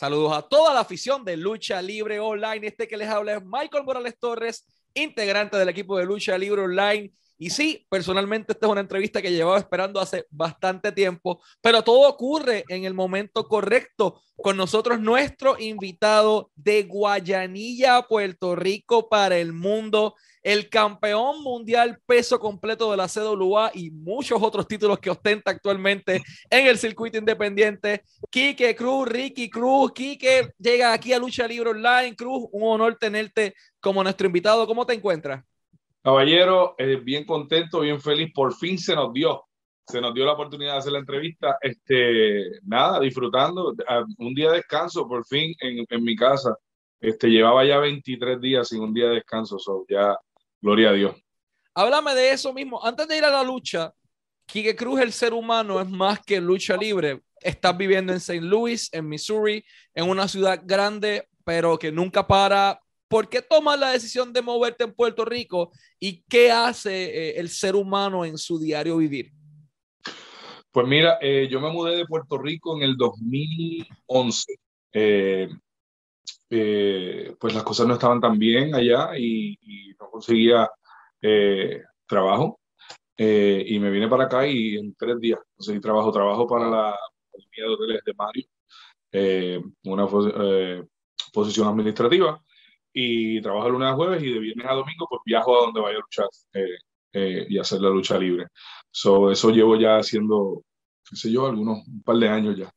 Saludos a toda la afición de Lucha Libre Online. Este que les habla es Michael Morales Torres, integrante del equipo de Lucha Libre Online. Y sí, personalmente esta es una entrevista que llevaba esperando hace bastante tiempo, pero todo ocurre en el momento correcto. Con nosotros nuestro invitado de Guayanilla, Puerto Rico para el mundo, el campeón mundial peso completo de la CWA y muchos otros títulos que ostenta actualmente en el circuito independiente. Quique Cruz, Ricky Cruz, Quique llega aquí a Lucha Libre Online. Cruz, un honor tenerte como nuestro invitado. ¿Cómo te encuentras? Caballero, eh, bien contento, bien feliz. Por fin se nos dio, se nos dio la oportunidad de hacer la entrevista. Este, nada, disfrutando. Un día de descanso, por fin, en, en mi casa. Este, llevaba ya 23 días sin un día de descanso, so ya Gloria a Dios. Háblame de eso mismo. Antes de ir a la lucha, Quique Cruz, el ser humano, es más que lucha libre. Estás viviendo en St. Louis, en Missouri, en una ciudad grande, pero que nunca para. ¿Por qué tomas la decisión de moverte en Puerto Rico y qué hace eh, el ser humano en su diario vivir? Pues mira, eh, yo me mudé de Puerto Rico en el 2011. Eh, pues las cosas no estaban tan bien allá y, no conseguía trabajo. Y me vine para acá y en tres días conseguí trabajo. Trabajo para la compañía de hoteles de Mario, una posición administrativa. Y trabajo de lunes a jueves y de viernes a domingo pues viajo a donde vaya a luchar y hacer la lucha libre. So, eso llevo ya haciendo, qué sé yo, algunos, un par de años ya.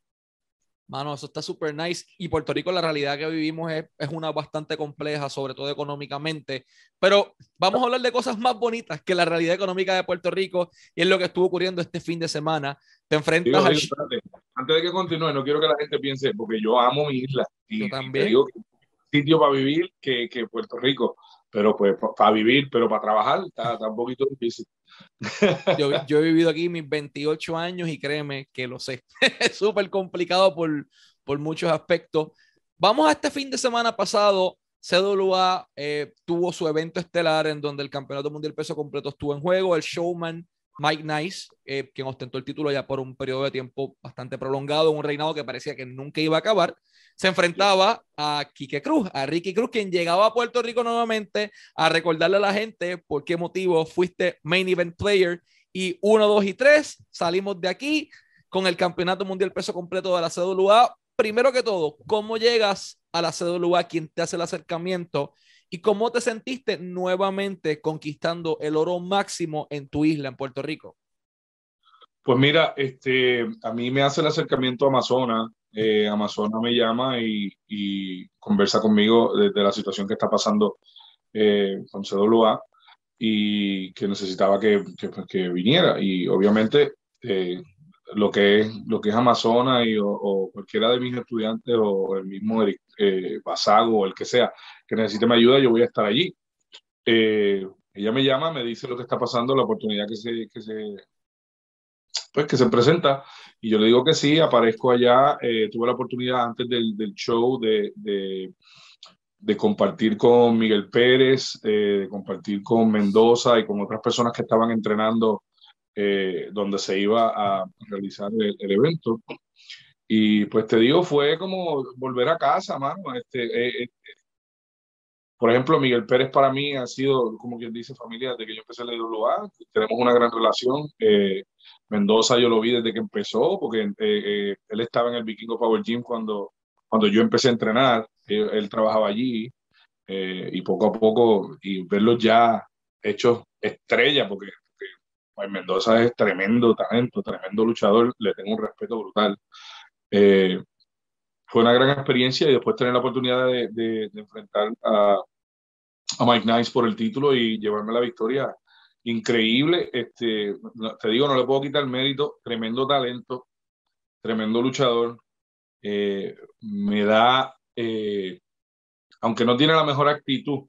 Mano, eso está súper nice. Y Puerto Rico, la realidad que vivimos es, es, una bastante compleja, sobre todo económicamente. Pero vamos a hablar de cosas más bonitas que la realidad económica de Puerto Rico y es lo que estuvo ocurriendo este fin de semana. Te enfrentas Antes de que continúe, no quiero que la gente piense, porque yo amo mi isla. Y, yo también. digo, sitio para vivir que, que Puerto Rico pero pues para vivir, pero para trabajar está, está un poquito difícil. Yo, yo, he vivido aquí mis 28 años y créeme que lo sé. es súper complicado por, por muchos aspectos. Vamos a este fin de semana pasado. CWA eh, tuvo su evento estelar en donde el Campeonato Mundial Peso Completo estuvo en juego. El showman Mike Nice, eh, quien ostentó el título ya por un periodo de tiempo bastante prolongado, un reinado que parecía que nunca iba a acabar, se enfrentaba a Quique Cruz, a Ricky Cruz, quien llegaba a Puerto Rico nuevamente a recordarle a la gente por qué motivo fuiste main event player. Y 1, 2 y 3 salimos de aquí con el Campeonato Mundial Peso Completo de la CWA. Primero que todo, ¿cómo llegas a la CWA? ¿Quién te hace el acercamiento? ¿Y cómo te sentiste nuevamente conquistando el oro máximo en tu isla, en Puerto Rico? Pues mira, este, a mí me hace el acercamiento a Amazonas. Eh, Amazonas me llama y, conversa conmigo de, la situación que está pasando eh, con CWA y que necesitaba que, pues, viniera. Y obviamente eh, lo, que es, lo que es Amazonas y, o, o, cualquiera de mis estudiantes o el mismo Eric eh, Basago o el que sea que necesite mi ayuda, yo voy a estar allí. Eh, ella me llama, me dice lo que está pasando, la oportunidad que se, que se, pues, que se presenta, y yo le digo que sí, aparezco allá, eh, tuve la oportunidad antes del, del show de, de, de, compartir con Miguel Pérez, eh, de compartir con Mendoza y con otras personas que estaban entrenando eh, donde se iba a realizar el, el evento. Y pues te digo, fue como volver a casa, mano. Este, eh, eh, por ejemplo, Miguel Pérez para mí ha sido, como quien dice, familia desde que yo empecé la IWA. Tenemos una gran relación. Eh, Mendoza yo lo vi desde que empezó, porque eh, eh, él estaba en el Vikingo Power Gym cuando, cuando yo empecé a entrenar. Él, trabajaba allí y poco a poco, y verlo ya hechos estrella, porque, porque Mendoza es tremendo talento, tremendo luchador, le tengo un respeto brutal. Eh, fue una gran experiencia y después tener la oportunidad de enfrentar a, a, Mike Nice por el título y llevarme la victoria. Increíble, este, te digo, no le puedo quitar mérito, tremendo talento, tremendo luchador. Eh, me da, eh, aunque no tiene la mejor actitud,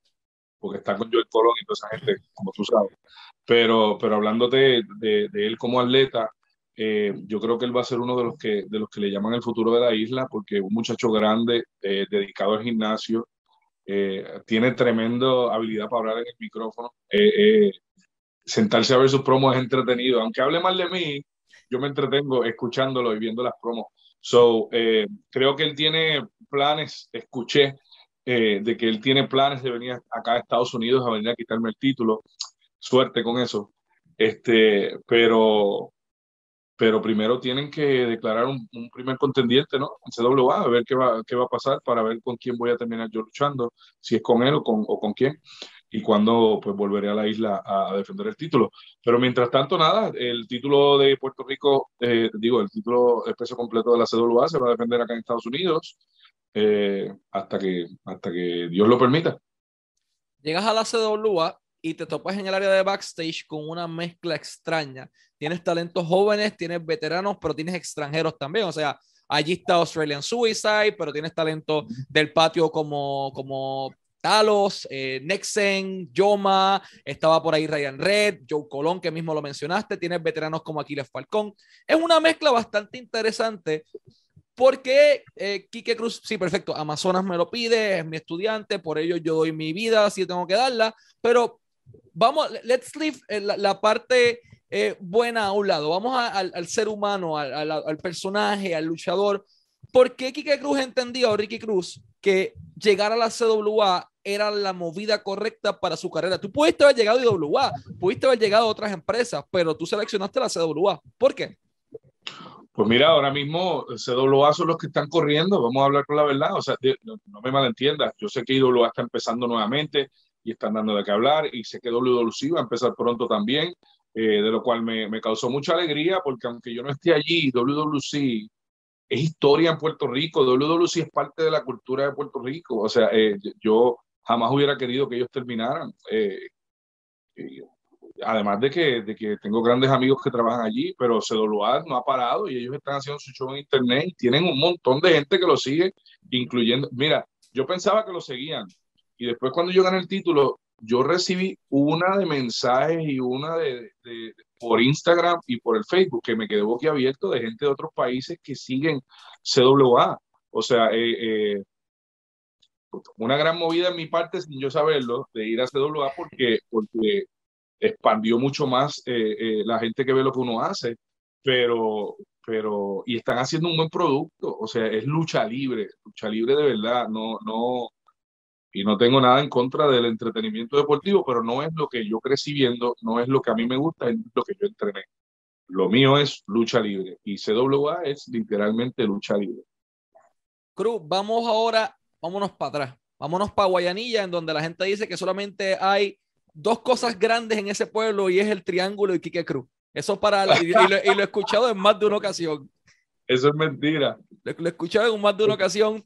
porque está con Joel Colón y toda esa gente, como tú sabes, pero, pero hablándote de, de él como atleta, eh, yo creo que él va a ser uno de los que, de los que le llaman el futuro de la isla, porque un muchacho grande, eh, dedicado al gimnasio, eh, tiene tremenda habilidad para hablar en el micrófono. Eh, sentarse a ver sus promos es entretenido. Aunque hable mal de mí, yo me entretengo escuchándolo y viendo las promos. So, creo que él tiene planes, escuché eh, de que él tiene planes de venir acá a Estados Unidos a venir a quitarme el título. Suerte con eso. Este, pero, pero primero tienen que declarar un, primer contendiente, ¿no? En CWA, a ver qué va, qué va a pasar para ver con quién voy a terminar yo luchando, si es con él o con, o con quién, y cuándo pues volveré a la isla a, defender el título. Pero mientras tanto, nada, el título de Puerto Rico, eh, digo, el título, el peso completo de la CWA se va a defender acá en Estados Unidos eh, hasta, que, hasta que Dios lo permita. Llegas a la CWA y te topas en el área de backstage con una mezcla extraña. Tienes talentos jóvenes, tienes veteranos, pero tienes extranjeros también. O sea, allí está Australian Suicide, pero tienes talento del patio como, como Talos, eh, Nexen, Yoma, estaba por ahí Ryan Red, Joe Colón, que mismo lo mencionaste, tienes veteranos como Aquiles Falcón. Es una mezcla bastante interesante porque eh, Cruz, sí, perfecto, Amazonas me lo pide, es mi estudiante, por ello yo doy mi vida si tengo que darla, pero vamos, let's leave eh, la, parte eh, buena a un lado, vamos al, ser humano, al, personaje, al luchador. ¿Por qué Quique Cruz entendía, o Ricky Cruz, que llegar a la CWA era la movida correcta para su carrera? Tú pudiste haber llegado a IWA, pudiste haber llegado a otras empresas, pero tú seleccionaste la CWA. ¿Por qué? Pues mira, ahora mismo CWA son los que están corriendo, vamos a hablar con la verdad, o sea, no, me malentiendas, yo sé que IWA está empezando nuevamente y están dando de qué hablar y sé que WWC va a empezar pronto también, eh, de lo cual me, me, causó mucha alegría porque aunque yo no esté allí, WWC es historia en Puerto Rico, WWC es parte de la cultura de Puerto Rico, o sea, eh, yo jamás hubiera querido que ellos terminaran. Eh, además de que, de que tengo grandes amigos que trabajan allí, pero CWA no ha parado y ellos están haciendo su show en internet y tienen un montón de gente que lo sigue, incluyendo, mira, yo pensaba que lo seguían y después cuando yo gané el título, yo recibí una de mensajes y una de, por Instagram y por el Facebook que me quedé boquiabierto de gente de otros países que siguen CWA. O sea, eh, eh, una gran movida en mi parte, sin yo saberlo, de ir a CWA porque, porque expandió mucho más eh, eh, la gente que ve lo que uno hace, pero, pero, y están haciendo un buen producto, o sea, es lucha libre, lucha libre de verdad, no, no, y no tengo nada en contra del entretenimiento deportivo, pero no es lo que yo crecí viendo, no es lo que a mí me gusta, es lo que yo entrené. Lo mío es lucha libre y CWA es literalmente lucha libre. Cruz, vamos ahora, vámonos para atrás, vámonos para Guayanilla, en donde la gente dice que solamente hay dos cosas grandes en ese pueblo y es el triángulo de Quique Cruz. Eso para y, lo, he escuchado en más de una ocasión. Eso es mentira. Lo, he escuchado en más de una ocasión.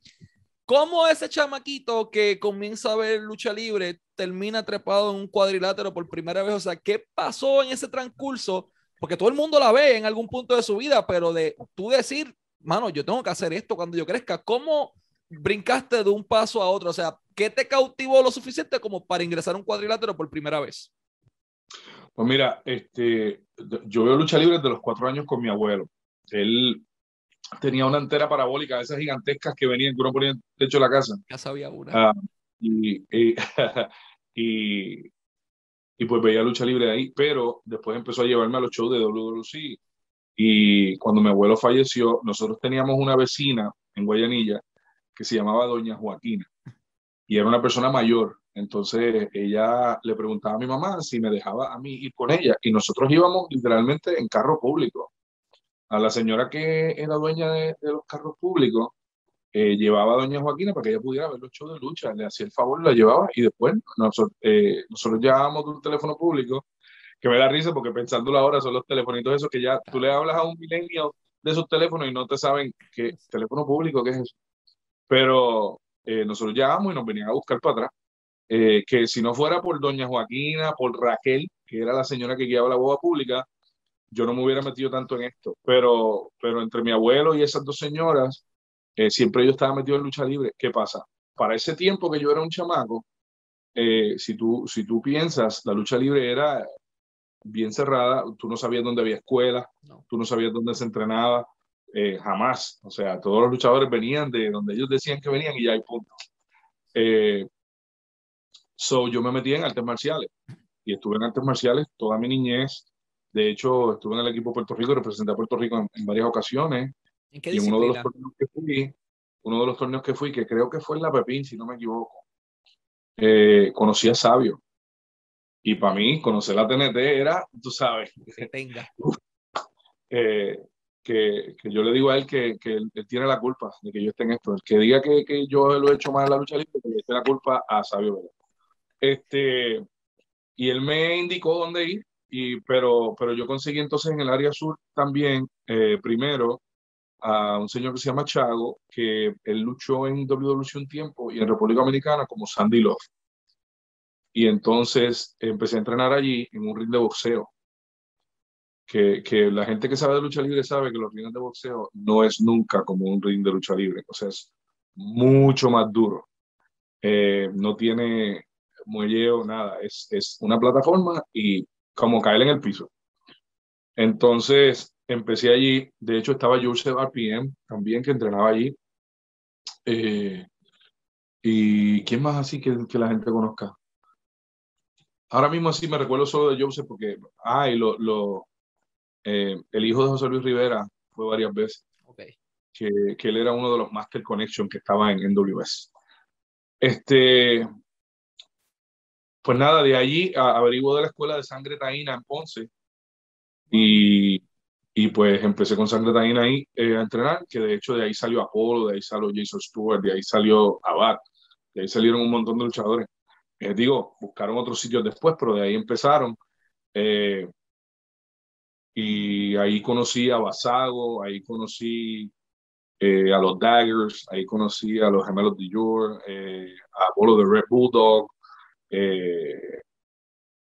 ¿Cómo ese chamaquito que comienza a ver lucha libre termina trepado en un cuadrilátero por primera vez? O sea, ¿qué pasó en ese transcurso? Porque todo el mundo la ve en algún punto de su vida, pero de tú decir, mano, yo tengo que hacer esto cuando yo crezca, ¿cómo brincaste de un paso a otro? O sea, ¿qué te cautivó lo suficiente como para ingresar a un cuadrilátero por primera vez? Pues mira, este, yo veo lucha libre desde los cuatro años con mi abuelo. Él tenía una antera parabólica de esas gigantescas que venían, que uno ponía en el techo de la casa. Ya sabía una. Ah, y, y, y, pues veía lucha libre de ahí, pero después empezó a llevarme a los shows de WWC. Y cuando mi abuelo falleció, nosotros teníamos una vecina en Guayanilla que se llamaba Doña Joaquina y era una persona mayor. Entonces ella le preguntaba a mi mamá si me dejaba a mí ir con ella y nosotros íbamos literalmente en carro público. A la señora que era dueña de, los carros públicos eh, llevaba a doña Joaquina para que ella pudiera ver los shows de lucha, le hacía el favor, la llevaba y después nosotros, eh, nosotros llevábamos de un teléfono público que me da risa porque pensándolo ahora son los telefonitos esos que ya tú le hablas a un milenio de esos teléfonos y no te saben qué teléfono público, qué es eso. Pero eh, nosotros llegamos y nos venían a buscar para atrás. Eh, que si no fuera por doña Joaquina, por Raquel, que era la señora que guiaba la boda pública, yo no me hubiera metido tanto en esto. Pero, pero entre mi abuelo y esas dos señoras, eh, siempre yo estaba metido en lucha libre. ¿Qué pasa? Para ese tiempo que yo era un chamaco, si, tú, si tú piensas, la lucha libre era bien cerrada, tú no sabías dónde había escuela, tú no sabías dónde se entrenaba, eh, jamás. O sea, todos los luchadores venían de donde ellos decían que venían y ya hay punto. Eh, so, yo me metí en artes marciales y estuve en artes marciales toda mi niñez. De hecho, estuve en el equipo de Puerto Rico, representé a Puerto Rico en, varias ocasiones. ¿En qué y en uno de los torneos que fui, uno de los torneos que fui, que creo que fue en la Pepín, si no me equivoco, eh, conocí a Sabio. Y para mí, conocer la TNT era, tú sabes, que tenga. Eh, que, que, yo le digo a él que, que él, tiene la culpa de que yo esté en esto. El que diga que, que yo lo he hecho mal en la lucha libre, que le esté la culpa a Sabio Vélez. Este, y él me indicó dónde ir, y, pero, pero yo conseguí entonces en el área sur también, eh, primero, a un señor que se llama Chago, que él luchó en WWE un tiempo y en República Dominicana como Sandy Love. Y entonces empecé a entrenar allí en un ring de boxeo. Que, que, la gente que sabe de lucha libre sabe que los rings de boxeo no es nunca como un ring de lucha libre, o sea, es mucho más duro. Eh, no tiene muelleo, nada, es, es una plataforma y como caer en el piso. Entonces, empecé allí, de hecho estaba Joseph RPM también que entrenaba allí. Eh, ¿Y quién más así que, que, la gente conozca? Ahora mismo así me recuerdo solo de Joseph porque, ah, y lo, lo eh, el hijo de José Luis Rivera fue varias veces. Okay. Que, que, él era uno de los Master Connection que estaba en, en WS. Este, pues nada, de allí averiguo de la escuela de sangre taína en Ponce y y pues empecé con Sangre Taína ahí eh, a entrenar, que de hecho de ahí salió Apolo, de ahí salió Jason Stewart, de ahí salió Abad, de ahí salieron un montón de luchadores. Eh, digo, buscaron otros sitios después, pero de ahí empezaron. Eh, y ahí conocí a Basago, ahí conocí a los Daggers, ahí conocí a los gemelos de York, a Apolo de Red Bulldog,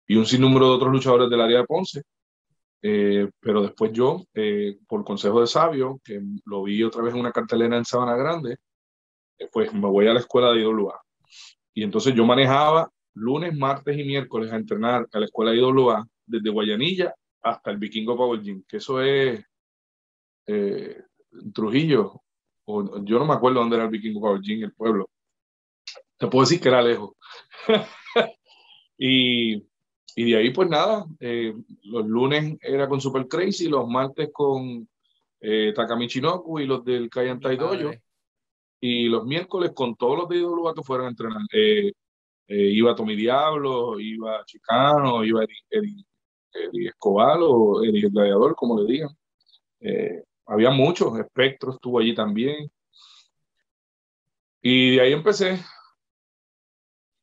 y un sinnúmero de otros luchadores del área de Ponce. Eh, pero después yo, eh, por consejo de sabio, que lo vi otra vez en una cartelera en Sabana Grande, eh, pues me voy a la escuela de IWA. Y entonces yo manejaba lunes, martes y miércoles a entrenar a la escuela de IWA desde Guayanilla hasta el Vikingo Power Gym, que eso es Trujillo, o, yo no me acuerdo dónde era el Vikingo Power Gym, el pueblo. Te puedo decir que era lejos. y y de ahí, pues nada, eh, los lunes era con Super Crazy, los martes con eh, Takamichinoku y los del Kayantai Dojo. Y los miércoles con todos los de IWA que fueron a entrenar. Eh, eh, iba Tommy Diablo, iba Chicano, iba Eddie, Escobar o Eddie el Gladiador, como le digan. había muchos, Espectro estuvo allí también. Y de ahí empecé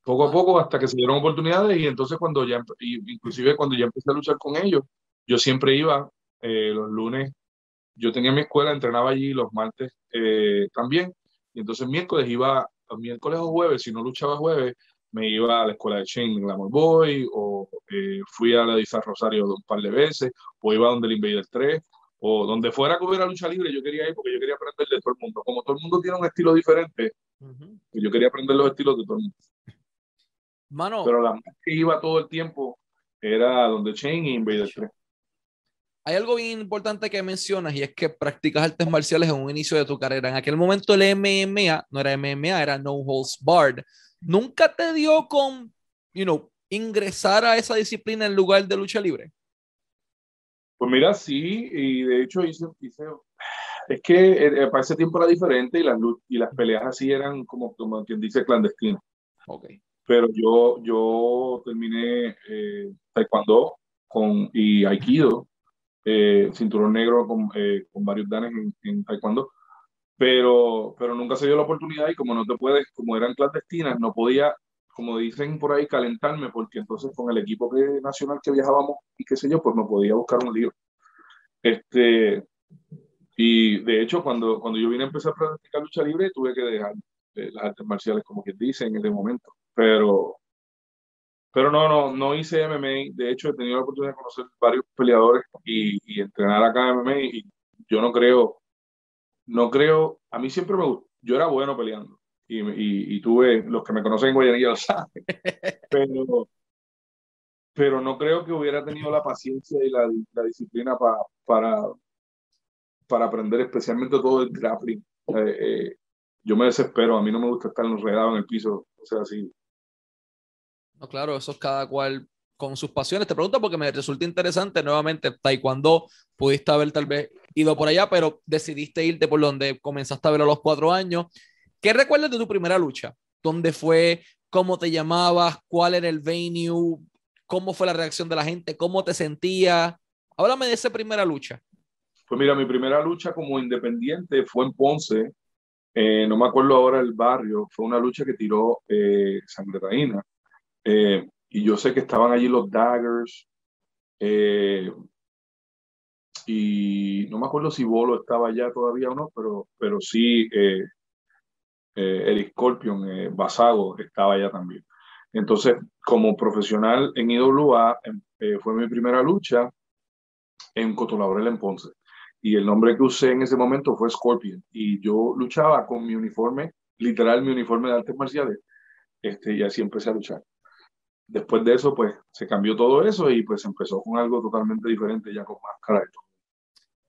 poco a poco hasta que se dieron oportunidades y entonces cuando ya, inclusive cuando ya empecé a luchar con ellos, yo siempre iba eh, los lunes, yo tenía mi escuela, entrenaba allí los martes eh, también, y entonces miércoles iba, miércoles o jueves, si no luchaba jueves, me iba a la escuela de Shane Glamour Boy, o eh, fui a la de Rosario un par de veces, o iba donde el Invader 3, o donde fuera que hubiera lucha libre, yo quería ir porque yo quería aprender de todo el mundo. Como todo el mundo tiene un estilo diferente, yo quería aprender los estilos de todo el mundo. Pero la que iba todo el tiempo era donde Chain y Invader 3. Hay algo bien importante que mencionas y es que practicas artes marciales en un inicio de tu carrera. En aquel momento el MMA no era MMA, era No Holds Barred. ¿Nunca te dio con, you know, ingresar a esa disciplina en lugar de lucha libre? Pues mira, sí, y de hecho hice, hice es que eh, para ese tiempo era diferente y las, y las peleas así eran como, como quien dice clandestinas. Ok pero yo, yo terminé eh, taekwondo con, y aikido, eh, cinturón negro con, eh, con varios danes en, taekwondo, pero, pero nunca se dio la oportunidad y como no te puedes, como eran clandestinas, no podía, como dicen por ahí, calentarme, porque entonces con el equipo que, nacional que viajábamos y qué sé yo, pues no podía buscar un lío. Este, y de hecho, cuando, cuando yo vine a empezar a practicar lucha libre, tuve que dejar las artes marciales, como quien dice, en ese momento pero, pero no, no, no hice MMA. De hecho, he tenido la oportunidad de conocer varios peleadores y, y entrenar acá en MMA y yo no creo, no creo, a mí siempre me gustó, yo era bueno peleando y, y, y tuve, los que me conocen en Guayanilla lo saben, pero, pero no creo que hubiera tenido la paciencia y la, la disciplina para, para, para aprender especialmente todo el grappling. Eh, eh, yo me desespero, a mí no me gusta estar enredado en el piso, o sea, así claro, eso es cada cual con sus pasiones. Te pregunto porque me resulta interesante nuevamente, taekwondo, pudiste haber tal vez ido por allá, pero decidiste irte por donde comenzaste a ver a los cuatro años. ¿Qué recuerdas de tu primera lucha? ¿Dónde fue? ¿Cómo te llamabas? ¿Cuál era el venue? ¿Cómo fue la reacción de la gente? ¿Cómo te sentías? Háblame de esa primera lucha. Pues mira, mi primera lucha como independiente fue en Ponce. Eh, no me acuerdo ahora el barrio. Fue una lucha que tiró eh, Sangre Reina. Eh, y yo sé que estaban allí los Daggers. Eh, y no me acuerdo si Bolo estaba allá todavía o no, pero, pero sí eh, eh, el Scorpion, eh, Basago, estaba allá también. Entonces, como profesional en IWA, em, eh, fue mi primera lucha en Cotolabrel en Ponce. Y el nombre que usé en ese momento fue Scorpion. Y yo luchaba con mi uniforme, literal mi uniforme de artes marciales. Este, y así empecé a luchar. Después de eso, pues se cambió todo eso y pues empezó con algo totalmente diferente, ya con máscara y todo.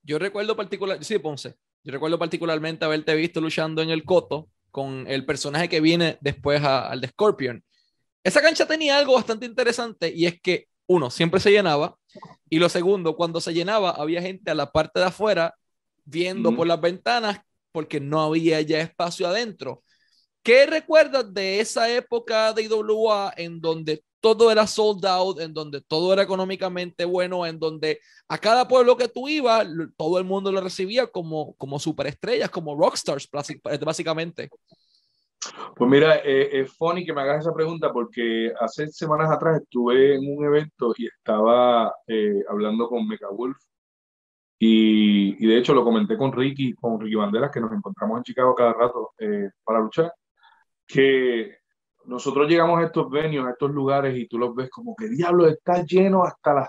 Yo recuerdo particular, sí, Ponce. Yo recuerdo particularmente haberte visto luchando en el Coto con el personaje que viene después a- al de Scorpion. Esa cancha tenía algo bastante interesante y es que, uno, siempre se llenaba y lo segundo, cuando se llenaba había gente a la parte de afuera viendo por las ventanas porque no había ya espacio adentro. ¿Qué recuerdas de esa época de IWA en donde todo era sold out, en donde todo era económicamente bueno, en donde a cada pueblo que tú ibas, todo el mundo lo recibía como, como superestrellas, como rockstars, básicamente? Pues mira, eh, es funny que me hagas esa pregunta porque hace semanas atrás estuve en un evento y estaba eh, hablando con Mecha Wolf y, y de hecho lo comenté con Ricky, con Ricky Banderas, que nos encontramos en Chicago cada rato eh, para luchar, que nosotros llegamos a estos venues, a estos lugares y tú los ves como que diablo, está lleno hasta las,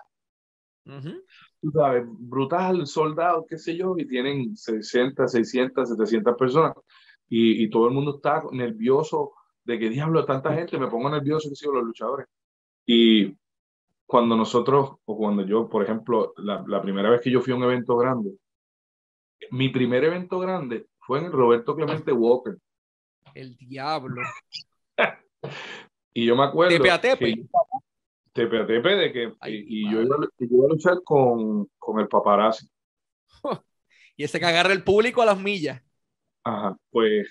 Ujú. tú sabes, brutal, soldado, qué sé yo, y tienen 60, 600, 700 personas y, y todo el mundo está nervioso de que diablo, tanta gente, me pongo nervioso, que sigo los luchadores. Y cuando nosotros, o cuando yo, por ejemplo, la, la primera vez que yo fui a un evento grande, mi primer evento grande fue en el Roberto Clemente Walker. El diablo. Y yo me acuerdo. Tepe a tepe. que- tepe a tepe de que. Ay, y, y mi yo, iba, a- yo iba a luchar con, con el paparazzi. Y ese que agarra el público a las millas. Ajá, pues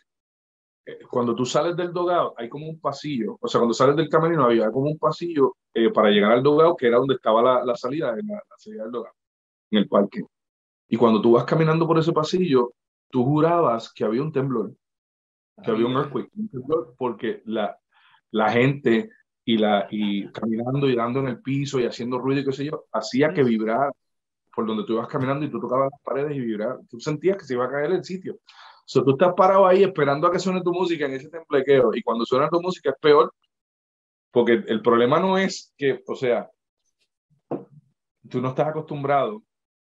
eh, cuando tú sales del dogado hay como un pasillo, o sea, cuando sales del camerino había como un pasillo eh, para llegar al dogado que era donde estaba la, la salida, en la, la salida del dogado, en el parque. Y cuando tú vas caminando por ese pasillo, tú jurabas que había un temblor, que había un earthquake, porque la, la gente y, la, y caminando y dando en el piso y haciendo ruido y qué sé yo, hacía que vibrara por donde tú ibas caminando y tú tocabas las paredes y vibraba. Tú sentías que se iba a caer el sitio. O sea, tú estás parado ahí esperando a que suene tu música en ese temblequeo y cuando suena tu música es peor porque el problema no es que, o sea, tú no estás acostumbrado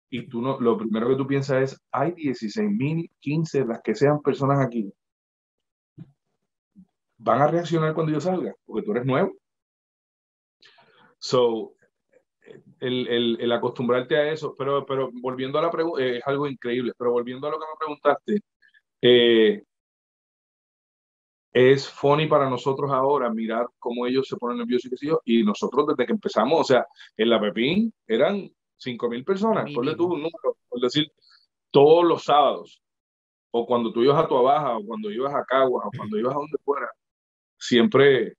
y tú no, lo primero que tú piensas es, hay 16 mil, 15, las que sean personas aquí, van a reaccionar cuando yo salga, porque tú eres nuevo. So, el, el, el acostumbrarte a eso, pero, pero volviendo a la pregunta, eh, es algo increíble, pero volviendo a lo que me preguntaste, eh, es funny para nosotros ahora mirar cómo ellos se ponen nerviosos y y nosotros desde que empezamos, o sea, en la Pepín eran 5 mil personas, Mínimo. ponle tú un número, por decir, todos los sábados, o cuando tú ibas a tu Baja, o cuando ibas a Caguas, o cuando ibas a donde fuera, siempre,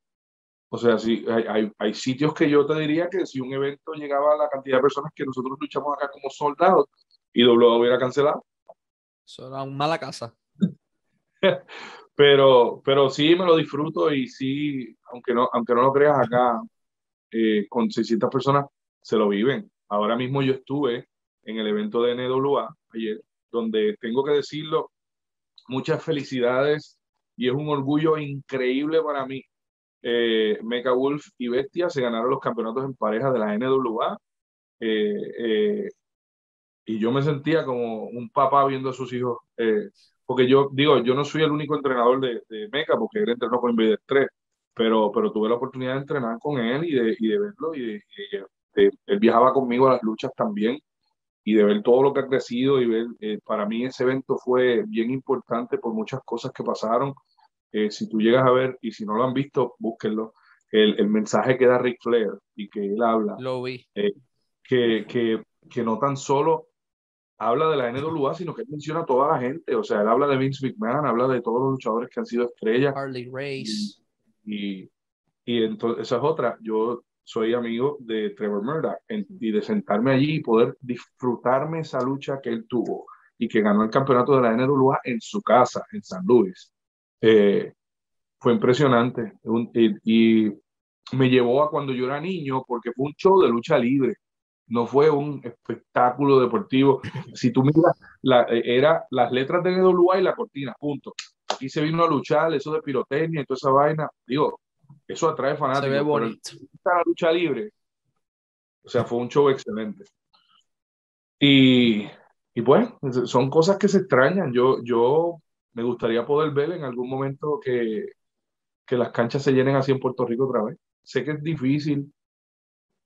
o sea, sí, hay, hay, hay sitios que yo te diría que si un evento llegaba a la cantidad de personas que nosotros luchamos acá como soldados, y W hubiera cancelado. Eso era una mala casa. Pero, pero sí me lo disfruto y sí, aunque no, aunque no lo creas acá, eh, con 600 personas se lo viven. Ahora mismo yo estuve en el evento de NWA ayer, donde tengo que decirlo, muchas felicidades y es un orgullo increíble para mí. Eh, Mecha Wolf y Bestia se ganaron los campeonatos en pareja de la NWA. eh, eh, y yo me sentía como un papá viendo a sus hijos eh, porque yo digo, yo no soy el único entrenador de, de Meca, porque él entrenó con Invader 3, pero, pero tuve la oportunidad de entrenar con él y de, y de verlo, y, de, y él viajaba conmigo a las luchas también, y de ver todo lo que ha crecido, y ver, eh, para mí ese evento fue bien importante por muchas cosas que pasaron. Eh, si tú llegas a ver, y si no lo han visto, búsquenlo, el, el mensaje que da Ric Flair y que él habla, Lo vi. que, que, que no tan solo habla de la NWA, sino que él menciona a toda la gente. O sea, él habla de Vince McMahon, habla de todos los luchadores que han sido estrellas. Harley Race. Y, y, entonces, esa es otra. Yo soy amigo de Trevor Murdoch y de sentarme allí y poder disfrutarme esa lucha que él tuvo y que ganó el campeonato de la NWA en su casa, en San Luis. Eh, fue impresionante. y, y me llevó a cuando yo era niño porque fue un show de lucha libre no fue un espectáculo deportivo. Si tú miras, la, era las letras de NWA y la cortina, punto. Aquí se vino a luchar, eso de pirotecnia y toda esa vaina. Digo, eso atrae fanáticos. Se ve bonito. la lucha libre. O sea, fue un show excelente. Y, y pues, son cosas que se extrañan. Yo, yo me gustaría poder ver en algún momento que, que las canchas se llenen así en Puerto Rico otra vez. Sé que es difícil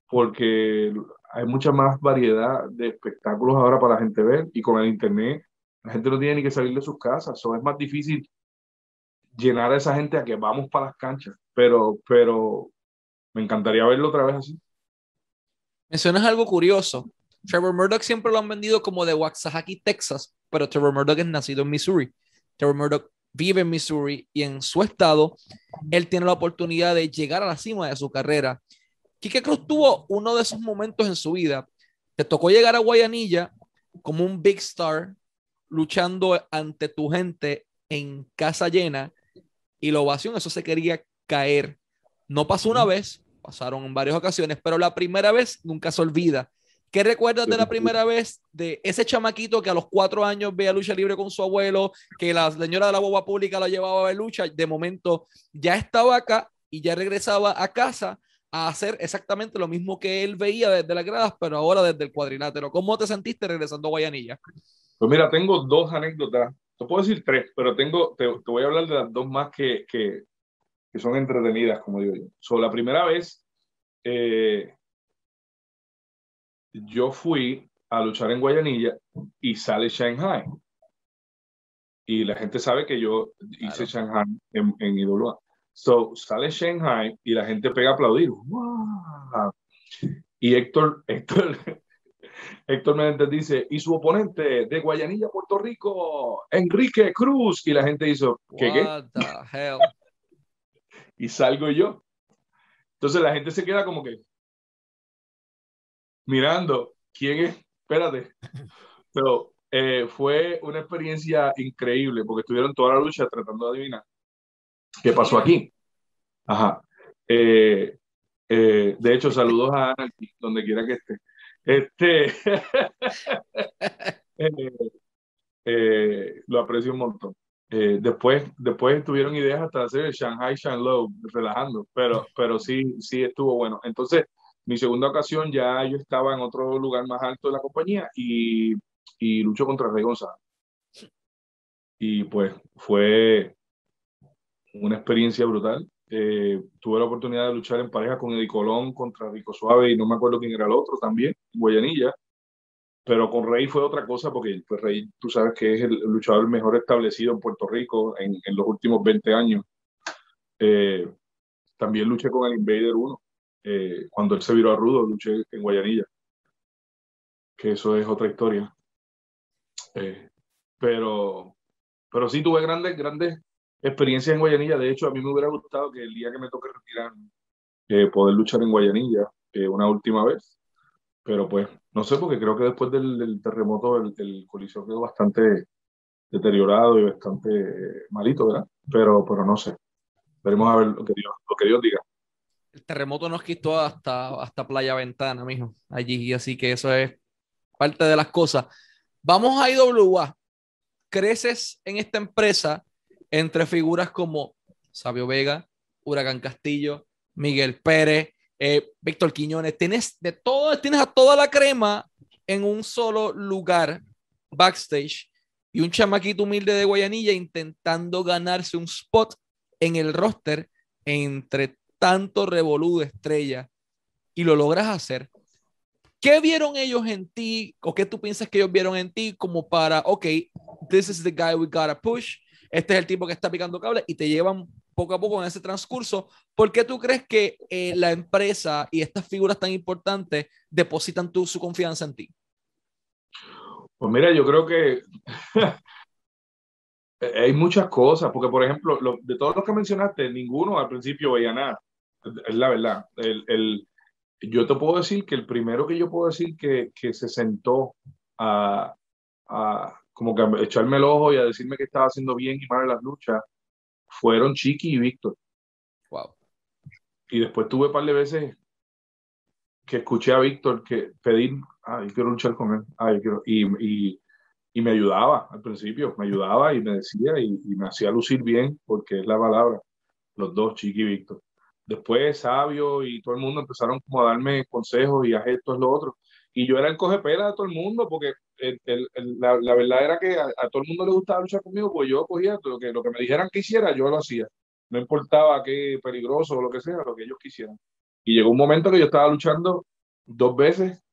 porque hay mucha más variedad de espectáculos ahora para la gente ver y con el internet la gente no tiene ni que salir de sus casas, eso es más difícil llenar a esa gente a que vamos para las canchas, pero, pero me encantaría verlo otra vez así. Mencionas algo curioso. Trevor Murdoch siempre lo han vendido como de Waxahachie, Texas, pero Trevor Murdoch es nacido en Missouri. Trevor Murdoch vive en Missouri y en su estado él tiene la oportunidad de llegar a la cima de su carrera Quique Cruz tuvo uno de esos momentos en su vida. Te tocó llegar a Guayanilla como un big star, luchando ante tu gente en casa llena y la ovación, eso se quería caer. No pasó una vez, pasaron en varias ocasiones, pero la primera vez nunca se olvida. ¿Qué recuerdas de la primera vez de ese chamaquito que a los cuatro años veía lucha libre con su abuelo, que la señora de la boba pública lo llevaba a ver lucha? De momento ya estaba acá y ya regresaba a casa a hacer exactamente lo mismo que él veía desde las gradas, pero ahora desde el cuadrilátero. ¿Cómo te sentiste regresando a Guayanilla? Pues mira, tengo dos anécdotas, te puedo decir tres, pero tengo, te, voy a hablar de las dos más que, que, que son entretenidas, como digo yo. So, la primera vez, eh, yo fui a luchar en Guayanilla y sale Shanghai. Y la gente sabe que yo hice Shanghai en, en IWA. So, sale Shanghai y la gente pega a aplaudir. Y Héctor, Héctor, Héctor Méndez dice, y su oponente de Guayanilla, Puerto Rico, Enrique Cruz. Y la gente hizo, ¿qué? What The hell? y salgo yo. Entonces la gente se queda como que mirando, ¿quién es? Espérate. Pero eh, fue una experiencia increíble porque estuvieron toda la lucha tratando de adivinar. ¿Qué pasó aquí? Ajá. Eh, eh, de hecho, saludos a Ana, donde quiera que esté. Este, eh, lo aprecio un montón. después, después tuvieron ideas hasta hacer el Shanghai Shanlow, relajando, pero, pero sí, sí estuvo bueno. Entonces, mi segunda ocasión ya yo estaba en otro lugar más alto de la compañía y, y lucho contra Rey González. Y pues fue, una experiencia brutal. Eh, tuve la oportunidad de luchar en pareja con Eddie Colón contra Rico Suave y no me acuerdo quién era el otro también, Guayanilla. Pero con Rey fue otra cosa porque pues, Rey, tú sabes que es el luchador mejor establecido en Puerto Rico en, en los últimos 20 años. Eh, también luché con el Invader 1. Eh, cuando él se viró a Rudo, luché en Guayanilla. Que eso es otra historia. pero, pero sí tuve grandes, grandes experiencia en Guayanilla. De hecho, a mí me hubiera gustado que el día que me toque retirar, eh, poder luchar en Guayanilla eh, una última vez. Pero pues, no sé, porque creo que después del, terremoto el, el, coliseo quedó bastante deteriorado y bastante malito, ¿verdad? Pero, pero no sé. Veremos a ver lo que Dios, lo que Dios diga. El terremoto nos quitó hasta, hasta Playa Ventana, mijo, allí. Así que eso es parte de las cosas. Vamos a IWA. Creces en esta empresa entre figuras como Sabio Vega, Huracán Castillo, Miguel Pérez, eh, Víctor Quiñones. Tienes, de todo, tienes a toda la crema en un solo lugar backstage y un chamaquito humilde de Guayanilla intentando ganarse un spot en el roster entre tanto revolú estrella y lo logras hacer. ¿Qué vieron ellos en ti o qué tú piensas que ellos vieron en ti como para, ok, this is the guy we gotta push, este es el tipo que está picando cable y te llevan poco a poco en ese transcurso. ¿Por qué tú crees que eh, la empresa y estas figuras tan importantes depositan tu, su confianza en ti? Pues mira, yo creo que hay muchas cosas, porque por ejemplo, de todos los que mencionaste, ninguno al principio veía nada. Es la verdad. El, el, yo te puedo decir que el primero que yo puedo decir que, que se sentó a, a, como que a echarme el ojo y a decirme que estaba haciendo bien y mal en las luchas fueron Chiqui y Víctor. Wow. Y después tuve un par de veces que escuché a Víctor que pedir, ay, quiero luchar con él, ay, quiero, y, y, y, me ayudaba al principio, me ayudaba y me decía y, y, me hacía lucir bien, porque es la palabra, los dos, Chiqui y Víctor. Después Sabio y todo el mundo empezaron como a darme consejos y a esto es lo otro. Y yo era el cogepela de todo el mundo, porque el, el, la, la, verdad era que a, a, todo el mundo le gustaba luchar conmigo, pues yo cogía lo que, lo que me dijeran que hiciera, yo lo hacía. No importaba qué peligroso o lo que sea, lo que ellos quisieran. Y llegó un momento que yo estaba luchando dos veces,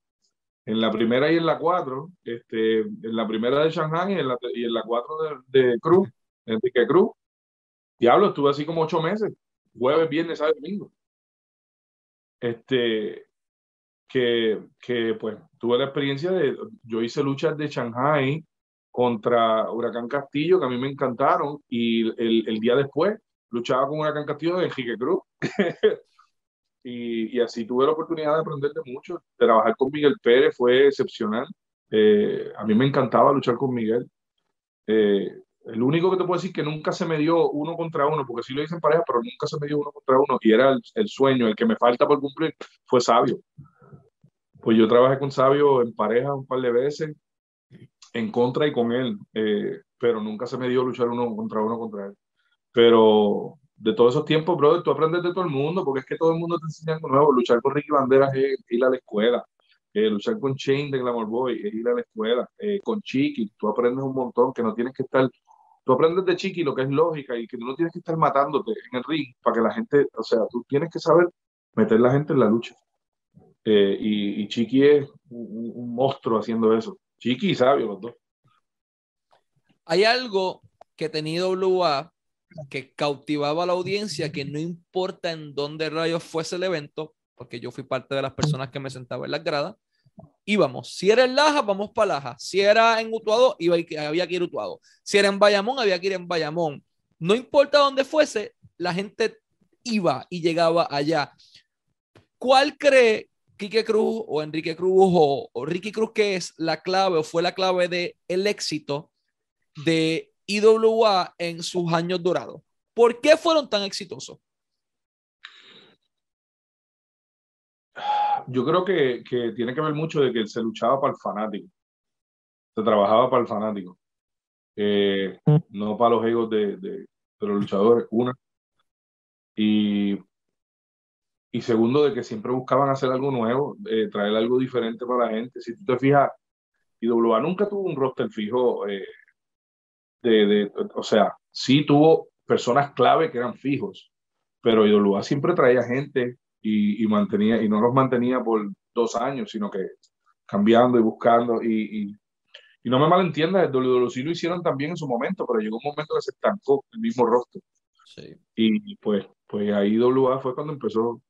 en la primera y en la cuatro, este, en la primera de Shanghai y en la, y en la cuatro de, de Cruz, Enrique Cruz. Diablo, estuve así como ocho meses, jueves, viernes, sábado, domingo. Este, que, que pues tuve la experiencia de, yo hice luchas de Shanghai contra Huracán Castillo, que a mí me encantaron, y el, el día después luchaba con Huracán Castillo de Enrique Cruz. y, y, así tuve la oportunidad de aprender de mucho. Trabajar con Miguel Pérez fue excepcional. Eh, a mí me encantaba luchar con Miguel. Eh, el único que te puedo decir que nunca se me dio uno contra uno, porque sí lo hice en pareja, pero nunca se me dio uno contra uno, y era el, el sueño, el que me falta por cumplir, fue Sabio. Pues yo trabajé con Sabio en pareja un par de veces, en contra y con él, eh, pero nunca se me dio luchar uno contra uno contra él. Pero de todos esos tiempos, brother, tú aprendes de todo el mundo, porque es que todo el mundo te enseña algo nuevo. Luchar con Ricky Banderas es ir a la escuela. Eh, luchar con Shane de Glamour Boy es ir a la escuela. Eh, con Chiqui, tú aprendes un montón, que no tienes que estar... Tú aprendes de Chiqui lo que es lógica y que tú no tienes que estar matándote en el ring para que la gente... O sea, tú tienes que saber meter la gente en la lucha. Eh, y, y, Chiqui es un, monstruo haciendo eso. Chiqui y Sabio, los dos. Hay algo que tenía WA que cautivaba a la audiencia, que no importa en dónde rayos fuese el evento, porque yo fui parte de las personas que me sentaba en las gradas, íbamos. Si era en Laja, vamos para Laja. Si era en Utuado, iba, había que ir Utuado. Si era en Bayamón, había que ir en Bayamón. No importa dónde fuese, la gente iba y llegaba allá. ¿Cuál cree Quique Cruz o Enrique Cruz o, o Ricky Cruz que es la clave o fue la clave del el éxito de IWA en sus años dorados? ¿Por qué fueron tan exitosos? Yo creo que, que tiene que ver mucho de que se luchaba para el fanático. Se trabajaba para el fanático. Eh, no para los egos de, de, de, los luchadores, una. Y, y segundo, de que siempre buscaban hacer algo nuevo, eh, traer algo diferente para la gente. Si tú te fijas, IWA nunca tuvo un roster fijo. Eh, de, de, o sea, sí tuvo personas clave que eran fijos, pero IWA siempre traía gente y, y, mantenía, y no los mantenía por dos años, sino que cambiando y buscando y, y, y no me malentiendas, el WWC lo hicieron también en su momento, pero llegó un momento que se estancó el mismo rostro. Sí. Y pues, pues ahí IWA fue cuando empezó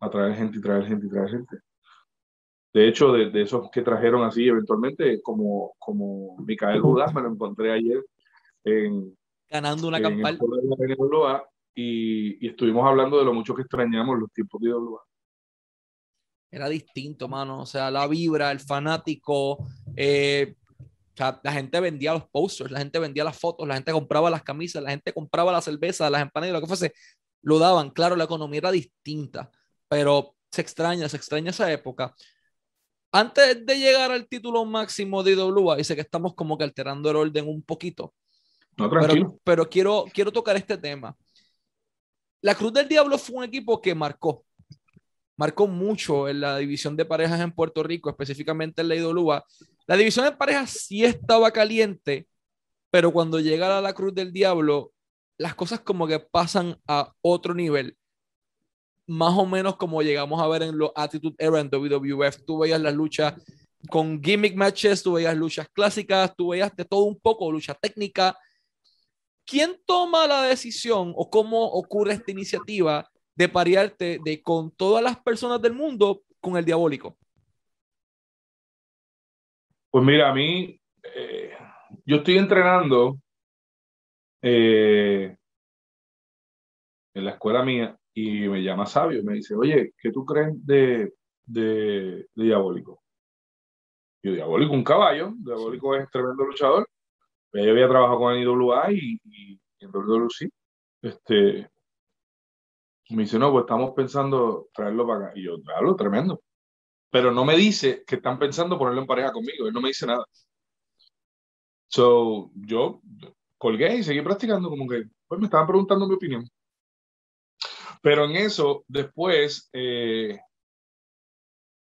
a traer gente y traer gente y traer gente. De hecho, de, de esos que trajeron así eventualmente, como, como Micael Judas, me lo encontré ayer en, ganando una campal. Y, y, estuvimos hablando de lo mucho que extrañamos los tiempos de IWA. Era distinto, mano. O sea, la vibra, el fanático. Eh, o sea, la gente vendía los posters, la gente vendía las fotos, la gente compraba las camisas, la gente compraba la cerveza, las empanadas, lo que fuese. Lo daban. Claro, la economía era distinta, pero se extraña, se extraña esa época. Antes de llegar al título máximo de IWA, dice que estamos como que alterando el orden un poquito. No. Pero, pero, quiero, quiero tocar este tema. La Cruz del Diablo fue un equipo que marcó, marcó mucho en la división de parejas en Puerto Rico, específicamente en la IWA. La división de parejas sí estaba caliente, pero cuando llega a la Cruz del Diablo, las cosas como que pasan a otro nivel. Más o menos como llegamos a ver en los Attitude Era en WWF. Tú veías las luchas con gimmick matches, tú veías luchas clásicas, tú veías de todo un poco, lucha técnica, ¿quién toma la decisión o cómo ocurre esta iniciativa de parearte de con todas las personas del mundo con el diabólico? Pues mira, a mí eh, yo estoy entrenando eh, en la escuela mía y me llama Sabio y me dice, oye, ¿qué tú crees de, de, Diabólico? Yo, Diabólico, un caballo, Diabólico es tremendo luchador. Yo había trabajado con el IWA y, y, en WWC. Este, me dice, no, pues estamos pensando traerlo para acá. Y yo, hablo tremendo. Pero no me dice que están pensando ponerlo en pareja conmigo. Él no me dice nada. So, yo colgué y seguí practicando como que, pues me estaban preguntando mi opinión. Pero en eso, después, eh,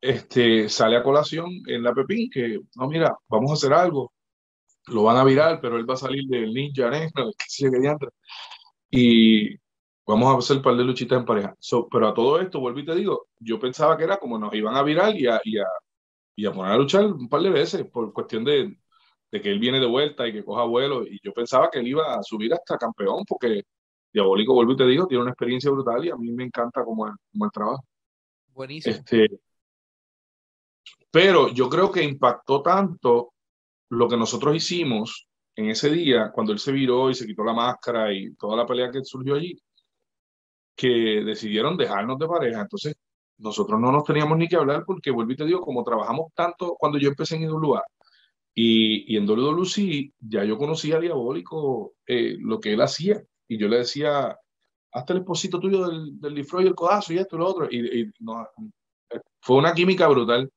este, sale a colación en la Pepín que, no, mira, vamos a hacer algo. Lo van a virar, pero él va a salir del ninja Y vamos a hacer un par de luchitas en pareja. pero a todo esto, vuelvo y te digo, yo pensaba que era como nos iban a virar y a, y a, y a poner a luchar un par de veces por cuestión de, de que él viene de vuelta y que coja vuelo. Y yo pensaba que él iba a subir hasta campeón porque Diabólico, vuelvo y te digo, tiene una experiencia brutal y a mí me encanta cómo el, el trabajo. Buenísimo. Este, pero yo creo que impactó tanto lo que nosotros hicimos en ese día, cuando él se viró y se quitó la máscara y toda la pelea que surgió allí, que decidieron dejarnos de pareja. Entonces, nosotros no nos teníamos ni que hablar porque, vuelvo y te digo, como trabajamos tanto cuando yo empecé en IWA y, y en WWC, ya yo conocía a Diabólico eh, lo que él hacía. Y yo le decía, hasta el esposito tuyo del, del y el codazo y esto y lo otro. Y, no, fue una química brutal.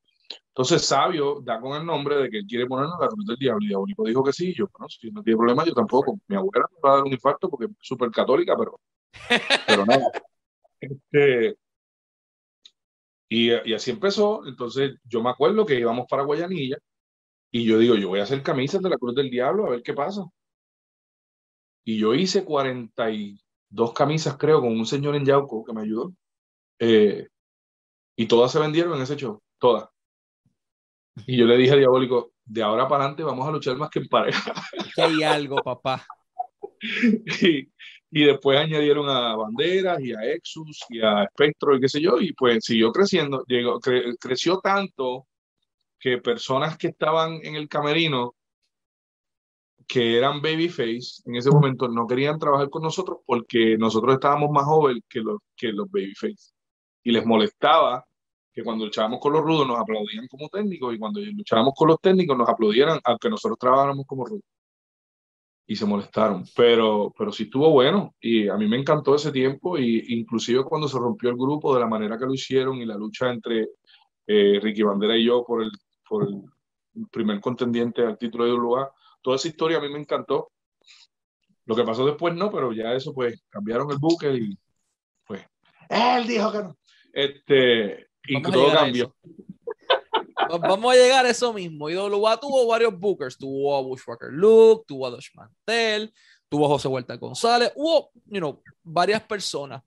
Entonces, Sabio da con el nombre de que él quiere ponernos la cruz del diablo. Y Diabólico dijo que sí. Yo, bueno, si no tiene problema, yo tampoco. Mi abuela me va a dar un infarto porque es súper católica, pero pero nada. Este, y, y, así empezó. Entonces, yo me acuerdo que íbamos para Guayanilla y yo digo, yo voy a hacer camisas de la Cruz del Diablo a ver qué pasa. Y yo hice 42 camisas, creo, con un señor en Yauco que me ayudó. Eh, y todas se vendieron en ese show, todas. Y yo le dije a Diabólico, de ahora para adelante vamos a luchar más que en pareja. Que hay algo, papá. y, y después añadieron a Banderas y a Exus y a Spectro y qué sé yo, y pues siguió creciendo, llegó, creció tanto que personas que estaban en el camerino, que eran babyface, en ese momento no querían trabajar con nosotros porque nosotros estábamos más jóvenes que los, que los babyface. Y les molestaba que cuando luchábamos con los rudos nos aplaudían como técnicos y cuando luchábamos con los técnicos nos aplaudieran aunque nosotros trabajáramos como rudos y se molestaron, pero, pero sí estuvo bueno y a mí me encantó ese tiempo y inclusive cuando se rompió el grupo de la manera que lo hicieron y la lucha entre eh, Ricky Bandera y yo por el, por el primer contendiente al título de lugar, toda esa historia a mí me encantó. Lo que pasó después no, pero ya eso pues cambiaron el buque y pues él dijo que no. Este, y todo cambió. Vamos a llegar a eso mismo. IWA tuvo varios bookers. Tuvo a Bushwhacker Luke, tuvo a Dosh Mantel, tuvo a José Huerta González. Hubo, you know, varias personas.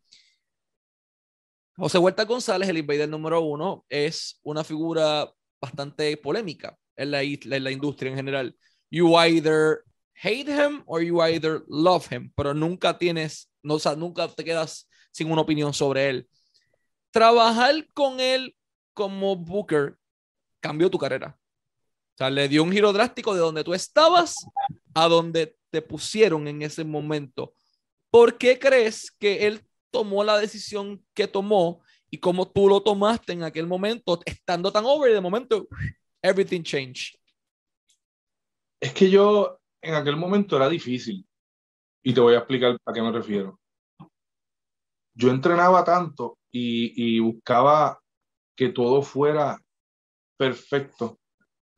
José Huerta González, el invader número uno, es una figura bastante polémica en la, en la industria en general. You either hate him or you either love him, pero nunca tienes, no, o sea, nunca te quedas sin una opinión sobre él. Trabajar con él como Booker cambió tu carrera. O sea, le dio un giro drástico de donde tú estabas a donde te pusieron en ese momento. ¿Por qué crees que él tomó la decisión que tomó y cómo tú lo tomaste en aquel momento, estando tan over y de momento, everything changed? Es que yo en aquel momento era difícil y te voy a explicar a qué me refiero. Yo entrenaba tanto y, buscaba que todo fuera perfecto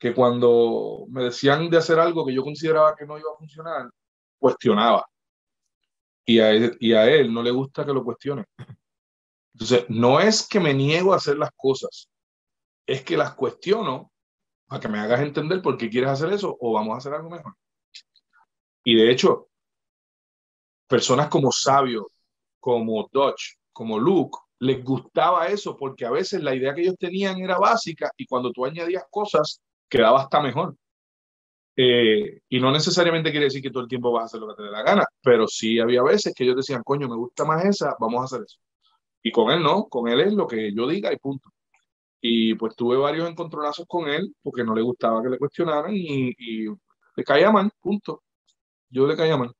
que cuando me decían de hacer algo que yo consideraba que no iba a funcionar, cuestionaba. Y a él, y a él no le gusta que lo cuestione. Entonces, no es que me niego a hacer las cosas, es que las cuestiono para que me hagas entender por qué quieres hacer eso o vamos a hacer algo mejor. Y de hecho, personas como Sabio, como Dodge, como Luke, les gustaba eso porque a veces la idea que ellos tenían era básica y cuando tú añadías cosas quedaba hasta mejor. Eh, y no necesariamente quiere decir que todo el tiempo vas a hacer lo que te dé la gana, pero sí había veces que ellos decían, coño, me gusta más esa, vamos a hacer eso. Y con él no, con él es lo que yo diga y punto. Y pues tuve varios encontronazos con él porque no le gustaba que le cuestionaran y, y le caía mal, punto. Yo le caía mal.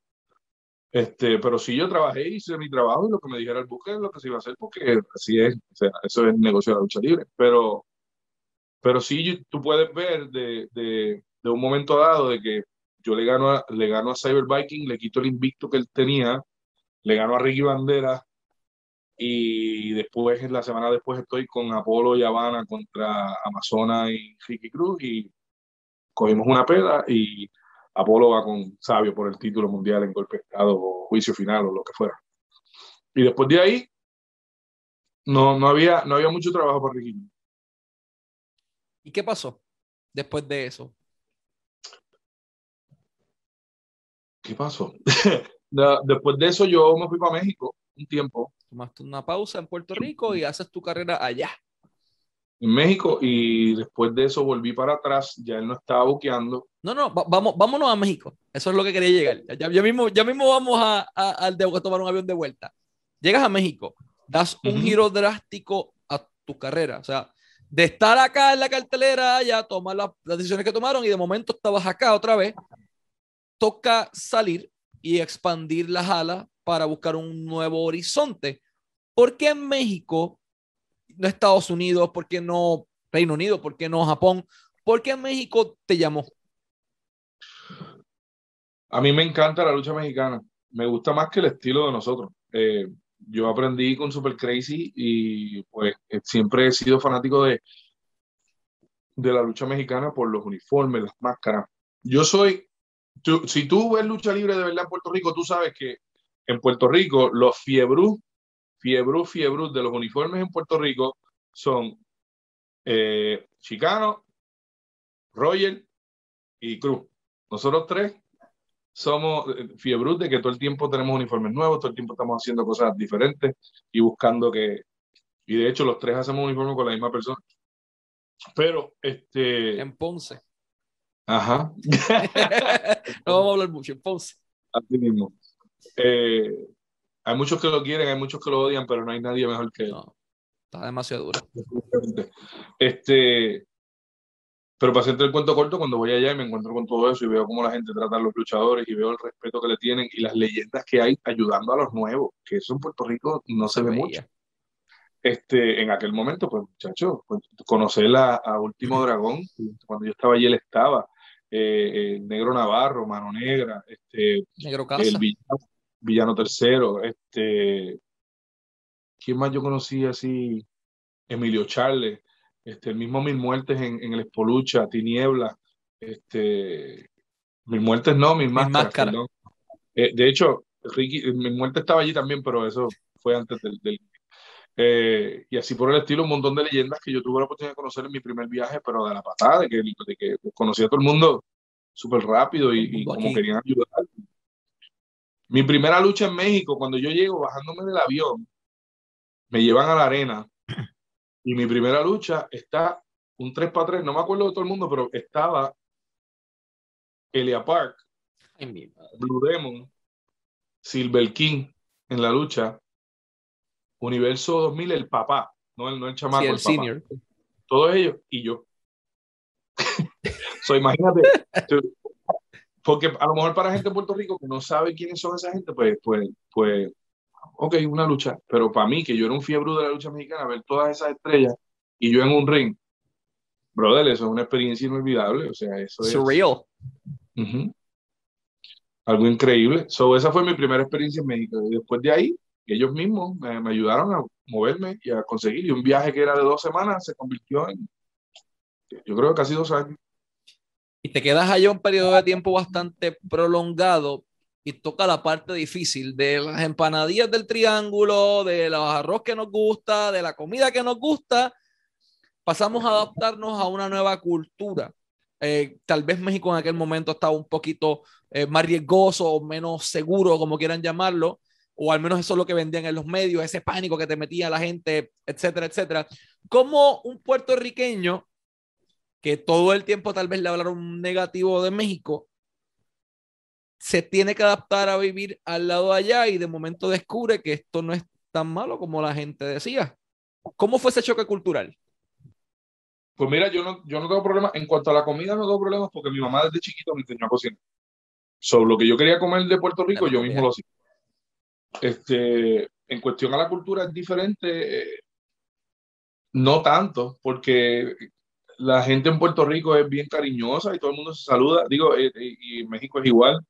Este, pero sí yo trabajé, hice mi trabajo y lo que me dijera el buque es lo que se iba a hacer, porque así es, o sea, eso es el negocio de la lucha libre. Pero, pero sí tú puedes ver de, de, de un momento dado de que yo le gano, a, le gano a Cyber Viking, le quito el invicto que él tenía, le gano a Ricky Bandera y después, la semana después, estoy con Apolo y Habana contra Amazona y Ricky Cruz y cogimos una peda y Apolo va con Sabio por el título mundial en golpe de estado o juicio final o lo que fuera. Y después de ahí, no, no, había, no había mucho trabajo para Ricky. ¿Y qué pasó después de eso? ¿Qué pasó? después de eso yo me fui para México un tiempo. Tomaste una pausa en Puerto Rico y haces tu carrera allá. En México y después de eso volví para atrás, ya él no estaba buqueando. No, no, vamos, vámonos a México. Eso es lo que quería llegar. Ya, ya mismo, ya mismo vamos a, al de tomar un avión de vuelta. Llegas a México, das un giro drástico a tu carrera. O sea, de estar acá en la cartelera, ya tomar las decisiones que tomaron y de momento estabas acá otra vez. Toca salir y expandir las alas para buscar un nuevo horizonte. ¿Por qué en México, no Estados Unidos, por qué no Reino Unido, por qué no Japón? ¿Por qué en México te llamó? A mí me encanta la lucha mexicana. Me gusta más que el estilo de nosotros. Eh, yo aprendí con Super Crazy y pues eh, siempre he sido fanático de, de la lucha mexicana por los uniformes, las máscaras. Yo soy, si tú ves lucha libre de verdad en Puerto Rico, tú sabes que en Puerto Rico, los fiebrú, fiebrú, fiebrú de los uniformes en Puerto Rico son eh, Chicano, Roger y Cruz. Nosotros tres somos eh, fiebrú de que todo el tiempo tenemos uniformes nuevos, todo el tiempo estamos haciendo cosas diferentes y buscando que, y de hecho los tres hacemos uniforme con la misma persona. Pero, este... En Ponce. Ajá. no vamos a hablar mucho, en Ponce. Así mismo. Eh, hay muchos que lo quieren, hay muchos que lo odian, pero no hay nadie mejor que él. está demasiado duro. Este, pero para hacerte el cuento corto, cuando voy allá y me encuentro con todo eso y veo cómo la gente trata a los luchadores y veo el respeto que le tienen y las leyendas que hay ayudando a los nuevos, que eso en Puerto Rico no se, ve mucho. Este, en aquel momento, pues muchachos, pues, conocer a, a, Último Dragón, cuando yo estaba allí él estaba, eh, Negro Navarro, Mano Negra, este, Negro Casa. el villano, Tercero, este, ¿quién más yo conocí así? Emilio Charles, este, el mismo Mil Muertes en, en el Espolucha, Tiniebla, este, Mil Muertes no, Mil Máscaras. Eh, de hecho, Ricky, Mil Muertes estaba allí también, pero eso fue antes del, del eh, y así por el estilo, un montón de leyendas que yo tuve la oportunidad de conocer en mi primer viaje, pero de la patada, de que, de que conocí a todo el mundo súper rápido y, como querían ayudar. Mi primera lucha en México, cuando yo llego bajándome del avión, me llevan a la arena. Y mi primera lucha está un 3 para 3, no me acuerdo de todo el mundo, pero estaba Elia Park, Blue Demon, Silver King en la lucha. Universo 2000, el papá, no el, no el chamaco, el, senior. Todos ellos y yo. so, imagínate, porque a lo mejor para gente de Puerto Rico que no sabe quiénes son esa gente, pues, pues, pues, ok, una lucha, pero para mí, que yo era un fiebre de la lucha mexicana, ver todas esas estrellas y yo en un ring, brother, eso es una experiencia inolvidable, o sea, eso es... Surreal. Algo increíble. So, esa fue mi primera experiencia en México. Y después de ahí, ellos mismos me, me, ayudaron a moverme y a conseguir. Y un viaje que era de dos semanas se convirtió en, yo creo que casi dos años. Y te quedas allá un periodo de tiempo bastante prolongado y toca la parte difícil de las empanadillas del triángulo, de los arroz que nos gusta, de la comida que nos gusta. Pasamos a adaptarnos a una nueva cultura. Eh, tal vez México en aquel momento estaba un poquito eh, más riesgoso o menos seguro, como quieran llamarlo, o al menos eso es lo que vendían en los medios, ese pánico que te metía la gente, etcétera, etcétera. Como un puertorriqueño que todo el tiempo tal vez le hablaron negativo de México, se tiene que adaptar a vivir al lado de allá y de momento descubre que esto no es tan malo como la gente decía. ¿Cómo fue ese choque cultural? Pues mira, yo no, yo no tengo problemas. En cuanto a la comida, no tengo problemas porque mi mamá desde chiquito me enseñó a cocinar. Sobre lo que yo quería comer de Puerto Rico, yo mismo lo hacía. Este, en cuestión a la cultura es diferente, eh, no tanto, porque la gente en Puerto Rico es bien cariñosa y todo el mundo se saluda. Digo, eh, eh, y en México es igual.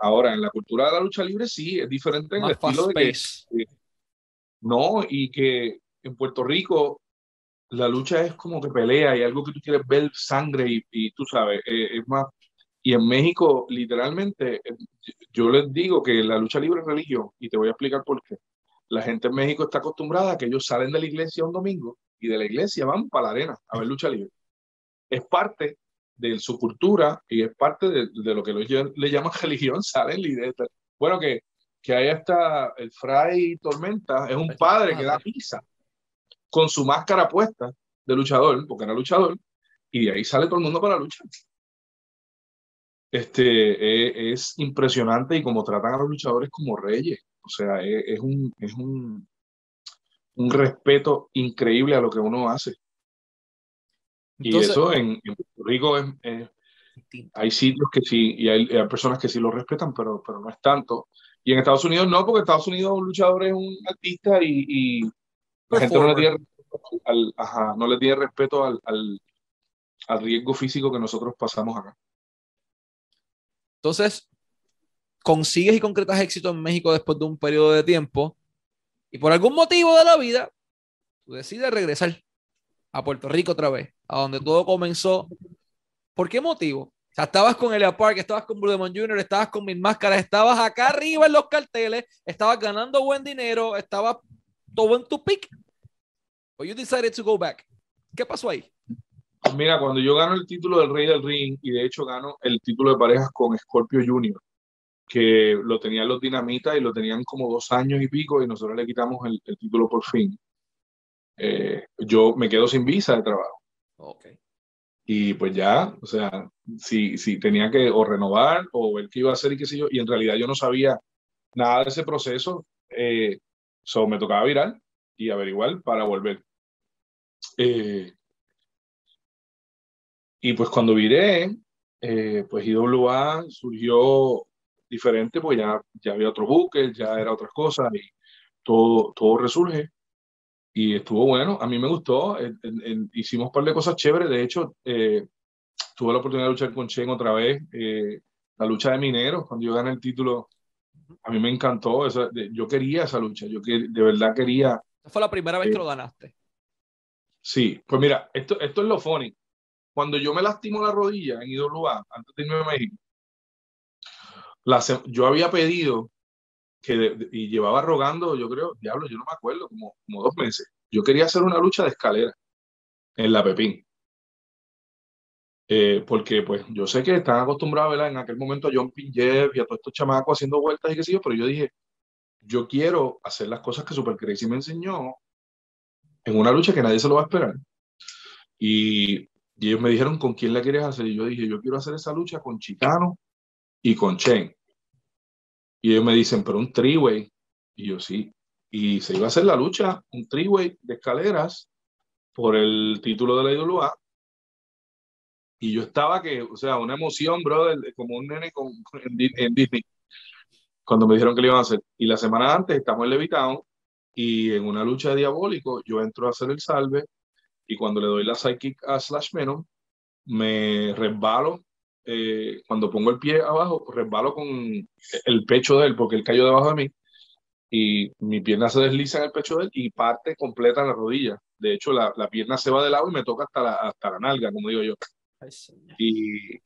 ahora, en la cultura de la lucha libre sí, es diferente en el estilo de que, no, y que en Puerto Rico la lucha es como que pelea y algo que tú quieres ver sangre y, tú sabes, eh, es más. Y en México, literalmente, eh, yo les digo que la lucha libre es religión y te voy a explicar por qué. La gente en México está acostumbrada a que ellos salen de la iglesia un domingo y de la iglesia van para la arena a ver lucha libre. Es parte de su cultura y es parte de, lo que ellos le llaman religión, salen líderes. Bueno, que, que ahí está el fray Tormenta, es un padre que da misa con su máscara puesta de luchador, porque era luchador, y de ahí sale todo el mundo para la lucha. Este, e, es, impresionante y como tratan a los luchadores como reyes. O sea, e, es, un, es un, un, respeto increíble a lo que uno hace. y eso en, Puerto Rico hay sitios que sí, y hay, personas que sí lo respetan, pero, pero no es tanto. Y en Estados Unidos no, porque Estados Unidos un luchador es un artista y la gente no le tiene respeto al, no le tiene respeto al, al, al riesgo físico que nosotros pasamos acá. Entonces, consigues y concretas éxito en México después de un periodo de tiempo y por algún motivo de la vida, tú decides regresar a Puerto Rico otra vez, a donde todo comenzó. ¿Por qué motivo? O sea, estabas con Elia Park, estabas con Blue Demon Jr., estabas con Mil Máscaras, estabas acá arriba en los carteles, estabas ganando buen dinero, estabas todo en tu pick. But you decided to go back. ¿Qué pasó ahí? Mira, cuando yo gano el título del Rey del Ring y de hecho gano el título de parejas con Scorpio Junior, que lo tenían los Dinamitas y lo tenían como dos años y pico y nosotros le quitamos el, título por fin. Eh, yo me quedo sin visa de trabajo. Okay. Y pues ya, o sea, si, si tenía que o renovar o ver qué iba a hacer y qué sé yo, y en realidad yo no sabía nada de ese proceso. Eh, So, me tocaba virar y averiguar para volver. Eh, y pues cuando viré, eh, pues IWA surgió diferente, pues ya, ya había otro buque, ya era otras cosas y todo, todo resurge. Y estuvo bueno, a mí me gustó, hicimos un par de cosas chéveres, de hecho, eh, tuve la oportunidad de luchar con Chen otra vez, la lucha de mineros, cuando yo gané el título a mí me encantó, esa, yo quería esa lucha, yo que, de verdad quería. Esa fue la primera vez que lo ganaste. Sí, pues mira, esto, esto es lo funny. Cuando yo me lastimo la rodilla en IWA, antes de irme a México, yo había pedido que, y llevaba rogando, yo creo, diablo, yo no me acuerdo, como, como dos meses. Yo quería hacer una lucha de escalera en la Pepín. Eh, porque pues yo sé que están acostumbrados ¿verdad? en aquel momento a John Pinjev y a todos estos chamacos haciendo vueltas y qué sé yo, pero yo dije, yo quiero hacer las cosas que Super Crazy me enseñó en una lucha que nadie se lo va a esperar. Y, y ellos me dijeron, ¿con quién la quieres hacer? Y yo dije, yo quiero hacer esa lucha con Chicano y con Chen. Y ellos me dicen, pero un three-way. Y yo sí. Y se iba a hacer la lucha, un three-way de escaleras por el título de la IWA y yo estaba que, o sea, una emoción, brother, como un nene con, en, Disney, cuando me dijeron que lo iban a hacer. Y la semana antes estamos en Levitown y en una lucha de diabólico yo entro a hacer el salve y cuando le doy la sidekick a Slash Menon, me resbalo. Eh, cuando pongo el pie abajo, resbalo con el pecho de él porque él cayó debajo de mí y mi pierna se desliza en el pecho de él y parte completa en la rodilla. De hecho, la, la pierna se va de lado y me toca hasta la, hasta la nalga, como digo yo. Y,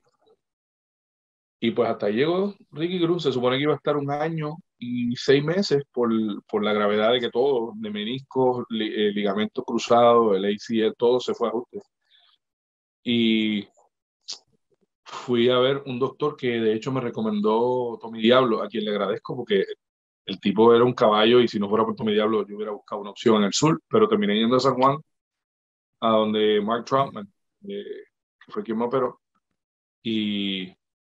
y pues hasta ahí llegó Ricky Cruz. Se supone que iba a estar un año y seis meses por, por la gravedad de que todo, de meniscos, eh, ligamento cruzado, el ACL, todo se fue a ajuste. Y fui a ver un doctor que de hecho me recomendó Tommy Diablo, a quien le agradezco porque el tipo era un caballo y si no fuera por Tommy Diablo yo hubiera buscado una opción en el sur, pero terminé yendo a San Juan, a donde Mark Troutman, eh, que fue quien me operó, y,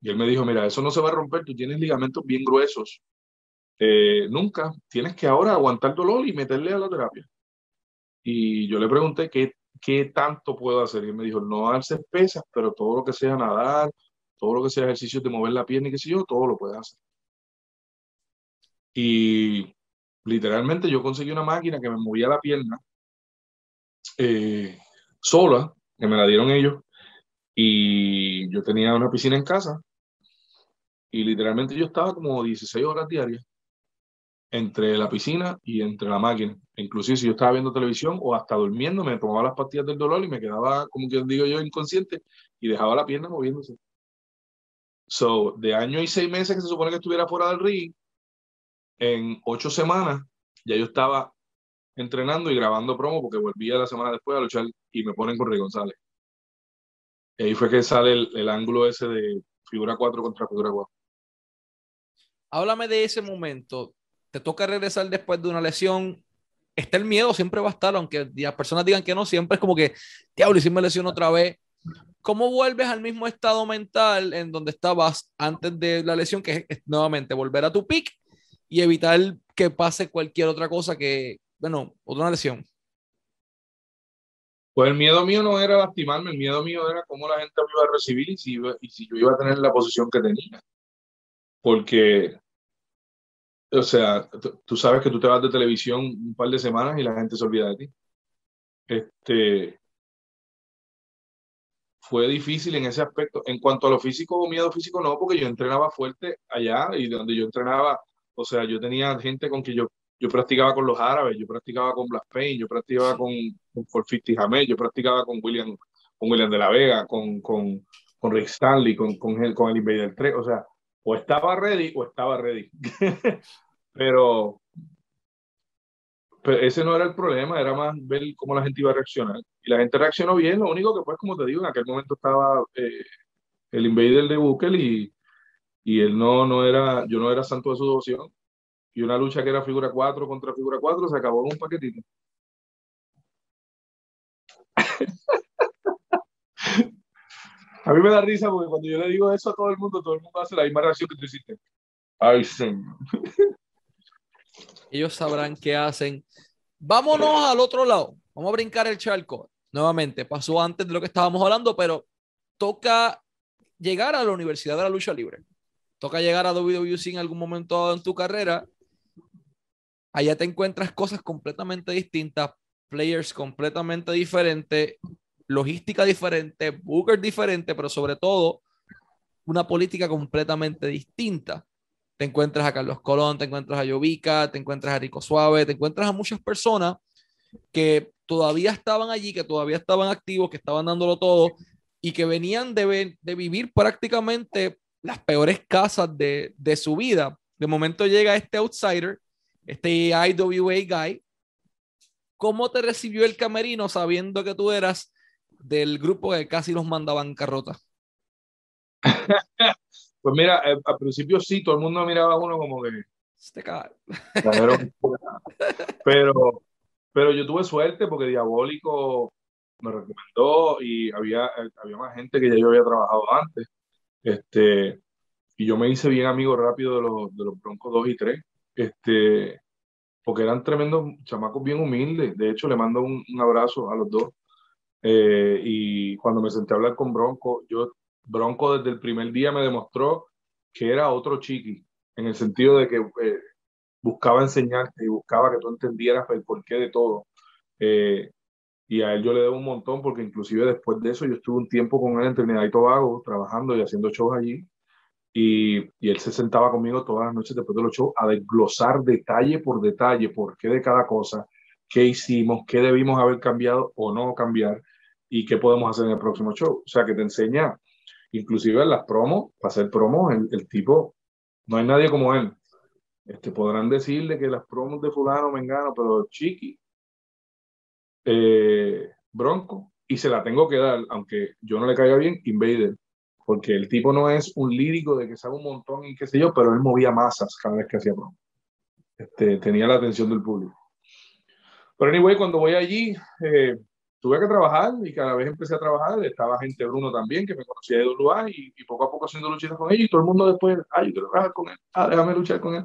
y, él me dijo, mira, eso no se va a romper, tú tienes ligamentos bien gruesos, eh, nunca, tienes que ahora aguantar dolor y meterle a la terapia. Y yo le pregunté qué, ¿qué tanto puedo hacer? Y me dijo, no darse pesas, pero todo lo que sea nadar, todo lo que sea ejercicio de mover la pierna y qué sé yo, todo lo puedes hacer. Y literalmente yo conseguí una máquina que me movía la pierna eh, sola, que me la dieron ellos, y yo tenía una piscina en casa, y literalmente yo estaba como 16 horas diarias entre la piscina y entre la máquina. Inclusive si yo estaba viendo televisión o hasta durmiendo, me tomaba las pastillas del dolor y me quedaba, como que digo yo, inconsciente y dejaba la pierna moviéndose. So, de año y seis meses que se supone que estuviera fuera del ring, en ocho semanas ya yo estaba entrenando y grabando promo porque volvía la semana después a luchar y me ponen con Rey González. Y ahí fue que sale el, el ángulo ese de figura 4 contra figura 4. Háblame de ese momento te toca regresar después de una lesión, está el miedo, siempre va a estar, aunque las personas digan que no, siempre es como que, diablo, y si me lesiono otra vez. ¿Cómo vuelves al mismo estado mental en donde estabas antes de la lesión, que es, nuevamente volver a tu pick y evitar que pase cualquier otra cosa que, bueno, otra lesión? Pues el miedo mío no era lastimarme, el miedo mío era cómo la gente me iba a recibir y si, y si yo iba a tener la posición que tenía. Porque o sea, tú sabes que tú te vas de televisión un par de semanas y la gente se olvida de ti. Este, fue difícil en ese aspecto. En cuanto a lo físico miedo físico, no, porque yo entrenaba fuerte allá y donde yo entrenaba, o sea, yo tenía gente con que yo, yo practicaba con los árabes, yo practicaba con Blas Payne, yo practicaba con, con 450 yo practicaba con William, con William de la Vega, con, con, con Rick Stanley, con, con, el, con el Invader 3, o sea, o estaba ready o estaba ready. pero, ese no era el problema, era más ver cómo la gente iba a reaccionar. Y la gente reaccionó bien, lo único que pues, como te digo, en aquel momento estaba eh, el invader de Bukel y, y él no, no era, yo no era santo de su devoción. Y una lucha que era figura 4 contra figura 4 se acabó en un paquetito. A mí me da risa porque cuando yo le digo eso a todo el mundo, todo el mundo hace la misma reacción que tú hiciste. Ay, señor. Ellos sabrán qué hacen. Vámonos al otro lado. Vamos a brincar el charco. Nuevamente, pasó antes de lo que estábamos hablando, pero toca llegar a la Universidad de la Lucha Libre. Toca llegar a WWC en algún momento en tu carrera. Allá te encuentras cosas completamente distintas, players completamente diferentes, logística diferente, Booker diferente, pero sobre todo una política completamente distinta. Te encuentras a Carlos Colón, te encuentras a Jovica, te encuentras a Rico Suave, te encuentras a muchas personas que todavía estaban allí, que todavía estaban activos, que estaban dándolo todo y que venían de, de vivir prácticamente las peores casas de, de su vida. De momento llega este outsider, este IWA guy. ¿Cómo te recibió el camerino sabiendo que tú eras del grupo que casi los mandaban carrota? pues mira, eh, al principio sí, todo el mundo miraba a uno como que... Este pero, pero yo tuve suerte porque Diabólico me recomendó y había, eh, había más gente que ya yo había trabajado antes. Este, y yo me hice bien amigo rápido de los, de los Broncos 2 y 3. Este, porque eran tremendos chamacos bien humildes. De hecho, le mando un abrazo a los dos. Eh, y cuando me senté a hablar con Bronco, yo, Bronco desde el primer día me demostró que era otro chiqui, en el sentido de que eh, buscaba enseñarte y buscaba que tú entendieras el porqué de todo. Eh, y a él yo le debo un montón porque inclusive después de eso yo estuve un tiempo con él en Trinidad y Tobago trabajando y haciendo shows allí. Y, y, él se sentaba conmigo todas las noches después de los shows a desglosar detalle por detalle por qué de cada cosa, qué hicimos, qué debimos haber cambiado o no cambiar y qué podemos hacer en el próximo show. O sea, que te enseña, inclusive en las promos, para hacer promos, el, tipo, no hay nadie como él. Este, podrán decirle que las promos de fulano, mengano, pero chiqui, eh, bronco, y se la tengo que dar, aunque yo no le caiga bien, Invader, porque el tipo no es un lírico de que sabe un montón y qué sé yo, pero él movía masas cada vez que hacía promo. Este, tenía la atención del público. Pero anyway, cuando voy allí, eh, tuve que trabajar y cada vez empecé a trabajar. Estaba gente Bruno también, que me conocía de lugar y, y poco a poco haciendo luchitas con ellos y todo el mundo después, ay, yo quiero trabajar con él, ah, déjame luchar con él.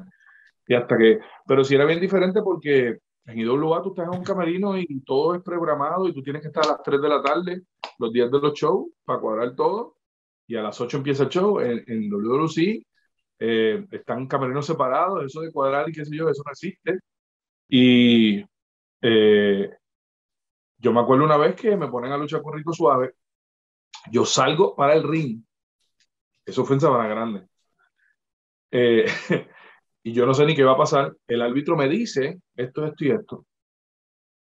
Y hasta que, pero sí era bien diferente porque En IWA tú estás en un camerino y todo es programado y tú tienes que estar a las 3 de la tarde, los días de los shows, para cuadrar todo. Y a las 8 empieza el show. En, en WWC eh, están camerinos separados, eso de cuadrar y qué sé yo, eso no existe. Y eh, yo me acuerdo una vez que me ponen a luchar con Rico Suave, yo salgo para el ring, eso fue en Sabana Grande, eh, y yo no sé ni qué va a pasar, el árbitro me dice esto, esto y esto,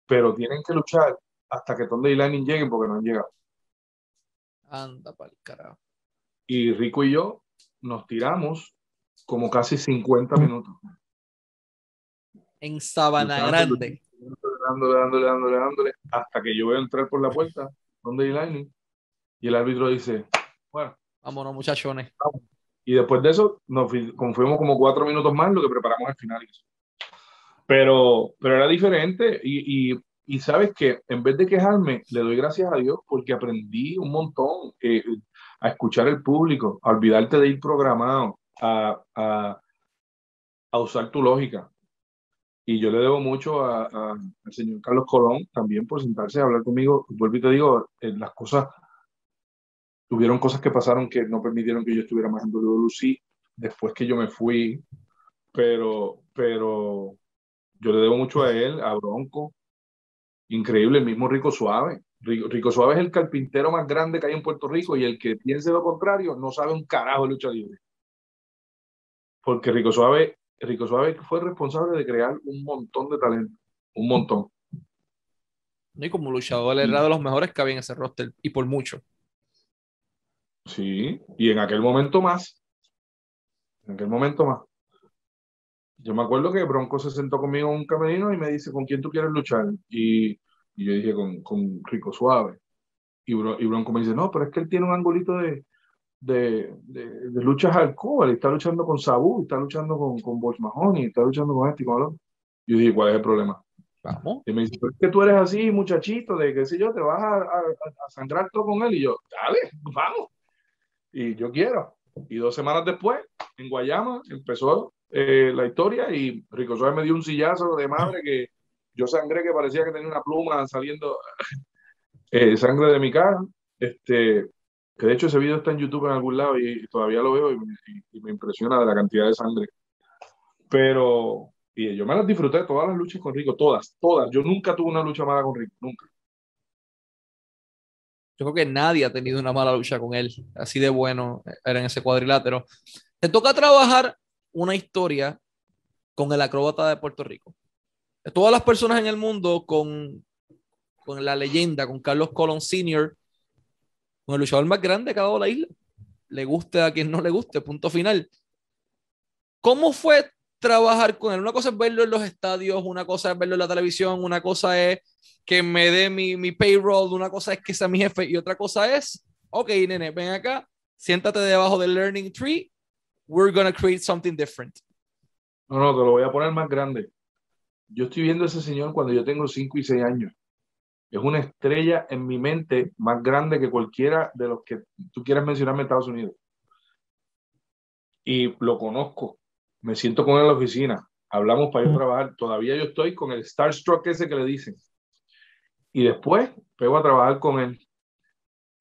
pero tienen que luchar hasta que Tonde y Lightning lleguen porque no han llegado. Anda para el carajo. Y Rico y yo nos tiramos como casi 50 minutos. En Sabana Grande. Dándole, dándole, dándole, dándole, hasta que yo a entrar por la puerta, donde Lightning, y el árbitro dice, bueno. Vámonos, muchachones. Y después de eso, nos fuimos como cuatro minutos más lo que preparamos al final. Pero, pero era diferente y, y, y sabes que en vez de quejarme, le doy gracias a Dios porque aprendí un montón eh, a escuchar el público, a olvidarte de ir programado, a, a, a usar tu lógica. Y yo le debo mucho a, al señor Carlos Colón también por sentarse a hablar conmigo. Vuelvo y te digo, eh, las cosas, tuvieron cosas que pasaron que no permitieron que yo estuviera más en WLC después que yo me fui, pero, pero yo le debo mucho a él, a Bronco, increíble, el mismo Rico Suave. Rico, Suave es el carpintero más grande que hay en Puerto Rico y el que piense lo contrario no sabe un carajo de lucha libre. Porque Rico Suave Rico Suave fue responsable de crear un montón de talento, un montón. Y como luchador era de los mejores que había en ese roster, y por mucho. Sí, y en aquel momento más. En aquel momento más. Yo me acuerdo que Bronco se sentó conmigo en un camerino y me dice, ¿con quién tú quieres luchar? Y, y yo dije, con, con Rico Suave. Y, y Bronco me dice, no, pero es que él tiene un angulito de, de, de, de luchas alcohol, está luchando con Sabu, está luchando con, con Bosch Mahoney, está luchando con este y con otro. Yo dije, ¿cuál es el problema? Vamos. Y me dice, es que tú eres así, muchachito, de qué sé yo, te vas a, a, a, sangrar todo con él. Y yo, dale, vamos. Y yo quiero. Y dos semanas después, en Guayama, empezó eh, la historia y Rico Suárez me dio un sillazo de madre que yo sangré que parecía que tenía una pluma saliendo eh, sangre de mi cara. Este, que de hecho ese video está en YouTube en algún lado y, todavía lo veo y, y, me impresiona de la cantidad de sangre. Pero, y yo me las disfruté, todas las luchas con Rico, todas, todas. Yo nunca tuve una lucha mala con Rico, nunca. Yo creo que nadie ha tenido una mala lucha con él, así de bueno era en ese cuadrilátero. Te toca trabajar una historia con el acróbata de Puerto Rico. Todas las personas en el mundo con, con la leyenda, con Carlos Colón Sr., con el luchador más grande que ha dado la isla. Le guste a quien no le guste, punto final. ¿Cómo fue trabajar con él? Una cosa es verlo en los estadios, una cosa es verlo en la televisión, una cosa es que me dé mi, mi payroll, una cosa es que sea mi jefe y otra cosa es, ok, nene, ven acá, siéntate debajo del learning tree, we're gonna create something different. No, no, te lo voy a poner más grande. Yo estoy viendo a ese señor cuando yo tengo 5 y 6 años es una estrella en mi mente más grande que cualquiera de los que tú quieras mencionarme en Estados Unidos. Y lo conozco, me siento con él en la oficina, hablamos para ir a trabajar, todavía yo estoy con el Starstruck ese que le dicen. Y después pego a trabajar con él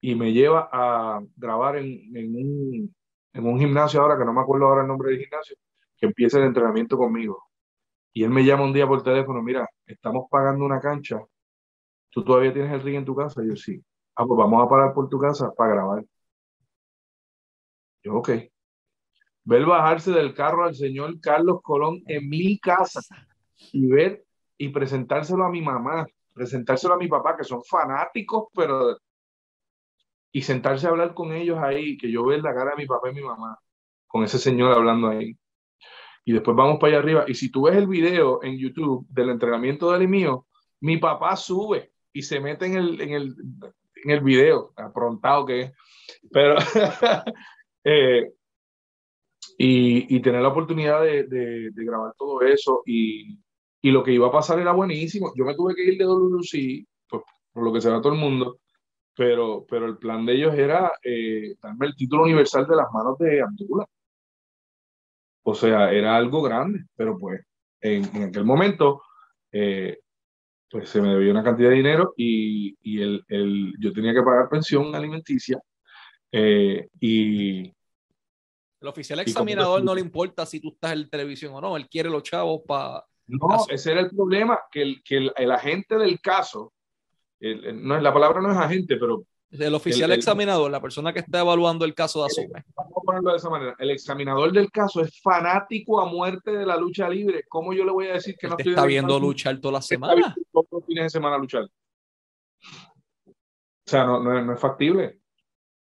y me lleva a grabar en, en, un, en un gimnasio ahora, que no me acuerdo ahora el nombre del gimnasio, que empieza el entrenamiento conmigo. Y él me llama un día por teléfono, mira, estamos pagando una cancha ¿Tú todavía tienes el ring en tu casa? yo sí. Ah, pues vamos a parar por tu casa para grabar. Yo, ok. Ver bajarse del carro al señor Carlos Colón en mi casa y ver y presentárselo a mi mamá, presentárselo a mi papá, que son fanáticos, pero. Y sentarse a hablar con ellos ahí, que yo vea la cara de mi papá y mi mamá, con ese señor hablando ahí. Y después vamos para allá arriba. Y si tú ves el video en YouTube del entrenamiento de él y mío, mi papá sube y se mete en el, en el, en el video, aprontado que es. Pero, eh, y, y, tener la oportunidad de, de, de, grabar todo eso y, y lo que iba a pasar era buenísimo. Yo me tuve que ir de WC, pues, por lo que se va todo el mundo, pero, pero el plan de ellos era eh, darme el título universal de las manos de Abdullah. O sea, era algo grande, pero pues en, en aquel momento eh, pues se me debió una cantidad de dinero y, y el, el, yo tenía que pagar pensión alimenticia eh, y... El oficial examinador no le importa si tú estás en televisión o no, él quiere los chavos para... No, ese era el problema, que el, que el, el agente del caso, no, la palabra no es agente, pero el oficial examinador, la persona que está evaluando el caso de Asume. Vamos a ponerlo de esa manera. El examinador del caso es fanático a muerte de la lucha libre. ¿Cómo yo le voy a decir que no estoy está viendo luchar toda la semana? Todos los fines de semana luchar. O sea, no, no, es factible.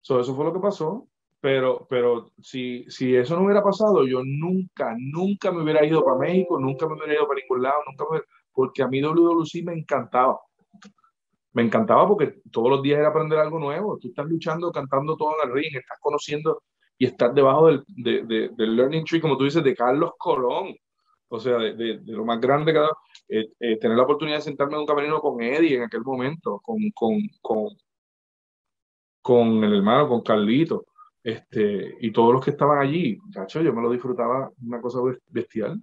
eso fue lo que pasó. Pero, pero si, si eso no hubiera pasado, yo nunca, nunca me hubiera ido para México, nunca me hubiera ido para ningún lado, nunca porque a mí WWC me encantaba me encantaba porque todos los días era aprender algo nuevo. Tú estás luchando, cantando todo en el ring, estás conociendo y estás debajo del, de, del learning tree, como tú dices, de Carlos Colón. O sea, de, lo más grande que eh, eh, tener la oportunidad de sentarme en un camerino con Eddie en aquel momento, con, con, con, con el hermano, con Carlito, este, y todos los que estaban allí. Cacho, yo me lo disfrutaba una cosa bestial.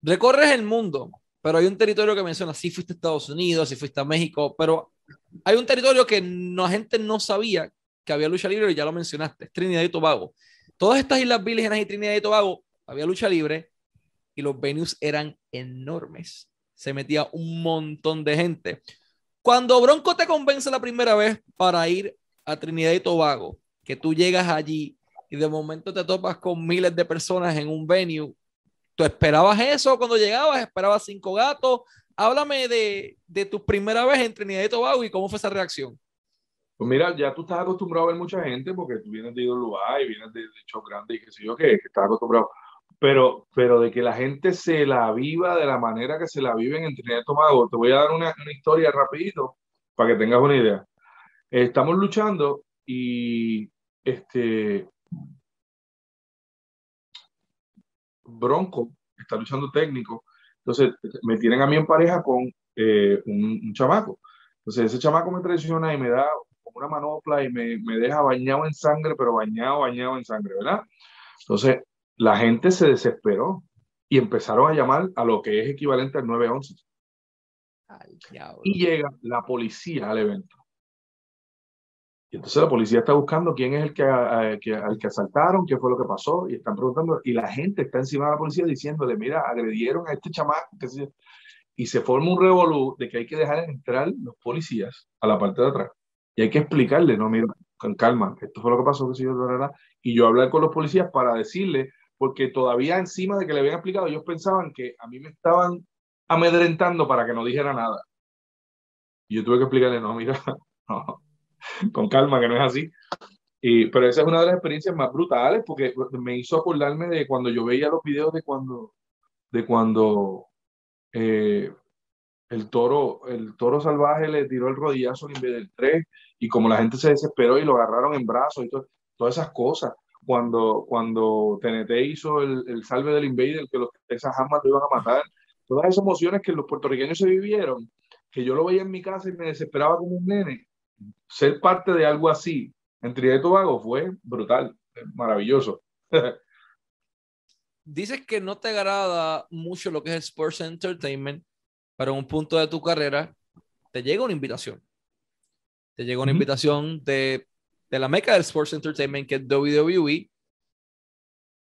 Recorres el mundo, pero hay un territorio que menciona, sí fuiste a Estados Unidos, sí fuiste a México, pero hay un territorio que la gente no sabía que había lucha libre y ya lo mencionaste, Trinidad y Tobago. Todas estas islas vírgenes y Trinidad y Tobago había lucha libre y los venues eran enormes. Se metía un montón de gente. Cuando Bronco te convence la primera vez para ir a Trinidad y Tobago, que tú llegas allí y de momento te topas con miles de personas en un venue ¿Tú esperabas eso cuando llegabas? ¿Esperabas cinco gatos? Háblame de, de tu primera vez en Trinidad y Tobago y cómo fue esa reacción. Pues mira, ya tú estás acostumbrado a ver mucha gente porque tú vienes de lugar y vienes de, de show grande y qué sé yo qué, que estás acostumbrado. Pero, pero de que la gente se la viva de la manera que se la viven en Trinidad y Tobago, te voy a dar una, una historia rapidito para que tengas una idea. Estamos luchando y este, Bronco está luchando técnico. Entonces, me tienen a mí en pareja con eh, un, chamaco. Entonces, ese chamaco me traiciona y me da una manopla y me, me, deja bañado en sangre, pero bañado, bañado en sangre, ¿verdad? Entonces, la gente se desesperó y empezaron a llamar a lo que es equivalente al 911. y llega la policía al evento. Entonces la policía está buscando quién es el que, al que asaltaron, qué fue lo que pasó, y están preguntando, y la gente está encima de la policía diciéndole, mira, agredieron a este chamaco, qué sé y se forma un revolú de que hay que dejar entrar los policías a la parte de atrás. Y hay que explicarle, no, mira, con calma, esto fue lo que pasó, que yo, verdad. Y yo hablar con los policías para decirle, porque todavía encima de que le habían explicado, ellos pensaban que a mí me estaban amedrentando para que no dijera nada. Y yo tuve que explicarle, no, mira, no, con calma, que no es así. Y, pero esa es una de las experiencias más brutales porque me hizo acordarme de cuando yo veía los videos de cuando, de cuando eh, el, toro, el toro salvaje le tiró el rodillazo vez del 3 y como la gente se desesperó y lo agarraron en brazos y todas esas cosas. Cuando, cuando TNT hizo el, el salve del Invader, que los, armas lo iban a matar, todas esas emociones que los puertorriqueños se vivieron, que yo lo veía en mi casa y me desesperaba como un nene, ser parte de algo así en Trinidad y Tobago fue brutal, maravilloso. Dices que no te agrada mucho lo que es Sports Entertainment, pero en un punto de tu carrera te llega una invitación. Te llega una invitación de, de la meca del Sports Entertainment, que es WWE.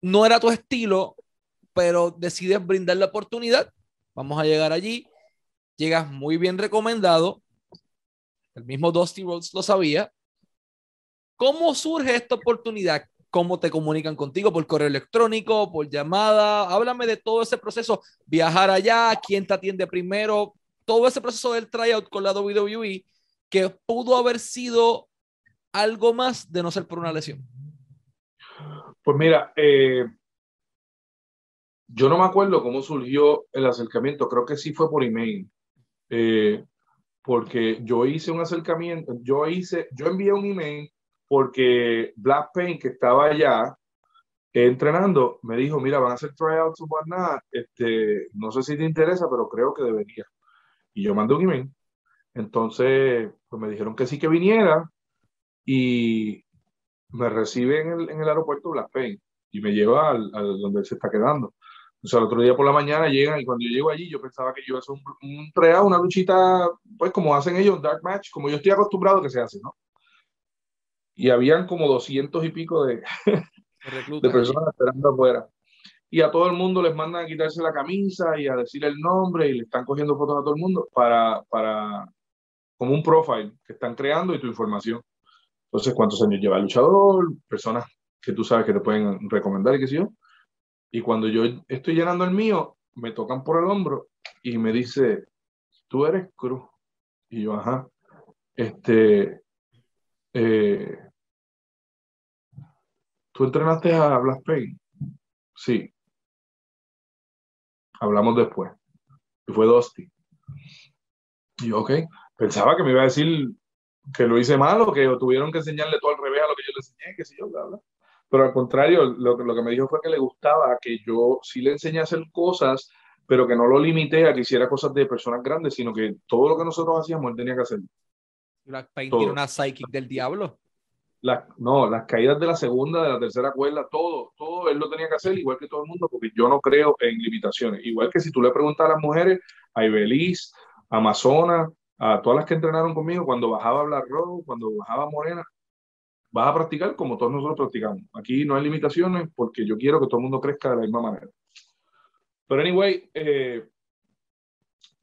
No era tu estilo, pero decides brindar la oportunidad. Vamos a llegar allí. Llegas muy bien recomendado el mismo Dusty Rhodes lo sabía. ¿Cómo surge esta oportunidad? ¿Cómo te comunican contigo? ¿Por correo electrónico? ¿Por llamada? Háblame de todo ese proceso. Viajar allá, quién te atiende primero, todo ese proceso del tryout con la WWE que pudo haber sido algo más de no ser por una lesión. Pues mira, eh, yo no me acuerdo cómo surgió el acercamiento, creo que sí fue por email. Eh, porque yo hice un acercamiento, yo hice, yo envié un email porque Black Paint, que estaba allá entrenando, me dijo, mira, van a hacer tryouts o nada, este, no sé si te interesa, pero creo que debería. Y yo mandé un email. Entonces, pues me dijeron que sí que viniera y me recibe en el, en el aeropuerto Black Paint y me lleva al, al donde se está quedando. O sea, el otro día por la mañana llegan y cuando yo llego allí, yo pensaba que yo iba a hacer un, un una luchita, pues como hacen ellos, Dark Match, como yo estoy acostumbrado que se hace, ¿no? Y habían como doscientos y pico de, de personas esperando afuera. Y a todo el mundo les mandan a quitarse la camisa y a decir el nombre y le están cogiendo fotos a todo el mundo para, para como un profile que están creando y tu información. Entonces, cuántos años lleva el luchador, personas que tú sabes que te pueden recomendar y qué sé yo. Y cuando yo estoy llenando el mío, me tocan por el hombro y me dice, tú eres Cruz. Y yo, ajá. Este, eh, ¿tú entrenaste a Blas Payne? Sí. Hablamos después. Y fue Dusty. Y yo, ok. Pensaba que me iba a decir que lo hice mal o que tuvieron que enseñarle todo al revés a lo que yo le enseñé, que sé yo, bla, bla. Pero al contrario, lo, lo que me dijo fue que le gustaba que yo sí le enseñé a hacer cosas, pero que no lo limité a que hiciera cosas de personas grandes, sino que todo lo que nosotros hacíamos él tenía que hacer. Black Paint tiene una psychic del diablo. La, no, las caídas de la segunda, de la tercera cuerda, todo, todo él lo tenía que hacer igual que todo el mundo, porque yo no creo en limitaciones. Igual que si tú le preguntas a las mujeres, a Ibeliz, a Amazona, a todas las que entrenaron conmigo, cuando bajaba Black Row, cuando bajaba Morena, vas a practicar como todos nosotros practicamos. Aquí no hay limitaciones porque yo quiero que todo el mundo crezca de la misma manera. Pero anyway, eh,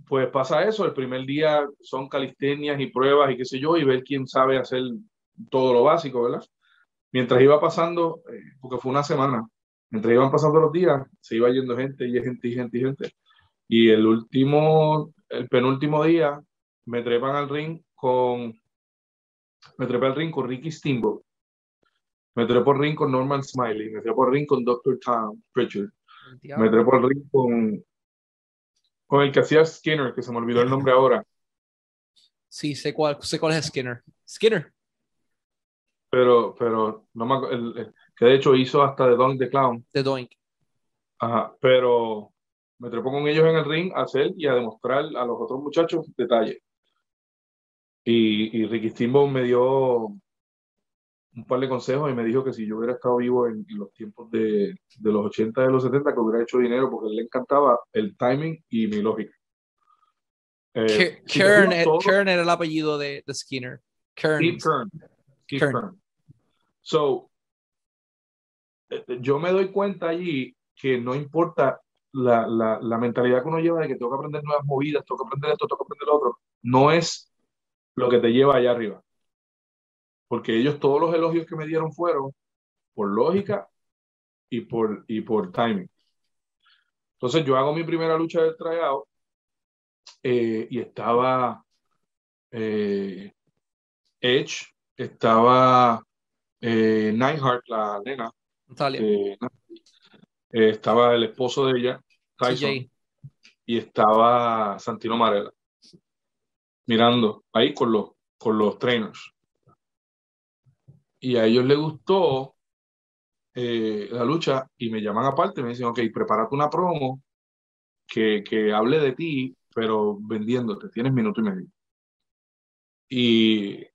pues pasa eso, el primer día son calistenias y pruebas y qué sé yo, y ver quién sabe hacer todo lo básico, ¿verdad? Mientras iba pasando, eh, porque fue una semana, mientras iban pasando los días, se iba yendo gente y gente y gente y gente. Y el último, el penúltimo día, me trepan al ring con me trepé al ring con Ricky Steamboat, me trepé al ring con Norman Smiley, me trepé al ring con Dr. Tom Pritchard, me trepé al ring con, con el que hacía Skinner, que se me olvidó el nombre ahora. Sí, sé cuál, sé cuál es Skinner. Skinner. Pero, pero, no me el, que de hecho hizo hasta The Doink the Clown. The Doink. Ajá, pero me trepé con ellos en el ring a hacer y a demostrar a los otros muchachos detalles. Y, Ricky Steamboat me dio un par de consejos y me dijo que si yo hubiera estado vivo en, los tiempos de, de, los 80 de los 70, que hubiera hecho dinero porque le encantaba el timing y mi lógica. Eh, Kern, era el apellido de, de Skinner. Kern. Kern. Kern. So, eh, yo me doy cuenta allí que no importa la, la, la, mentalidad que uno lleva de que tengo que aprender nuevas movidas, tengo que aprender esto, tengo que aprender lo otro, no es lo que te lleva allá arriba. Porque ellos todos los elogios que me dieron fueron por lógica y por, y por timing. Entonces yo hago mi primera lucha del tryout eh, y estaba eh, Edge, estaba eh, la nena, eh, estaba el esposo de ella, Tyson, y estaba Santino Marella mirando ahí con los, con los trainers. Y a ellos les gustó eh, la lucha y me llaman aparte, me dicen, ok, prepárate una promo que, que hable de ti, pero vendiéndote, tienes minuto y medio. Y,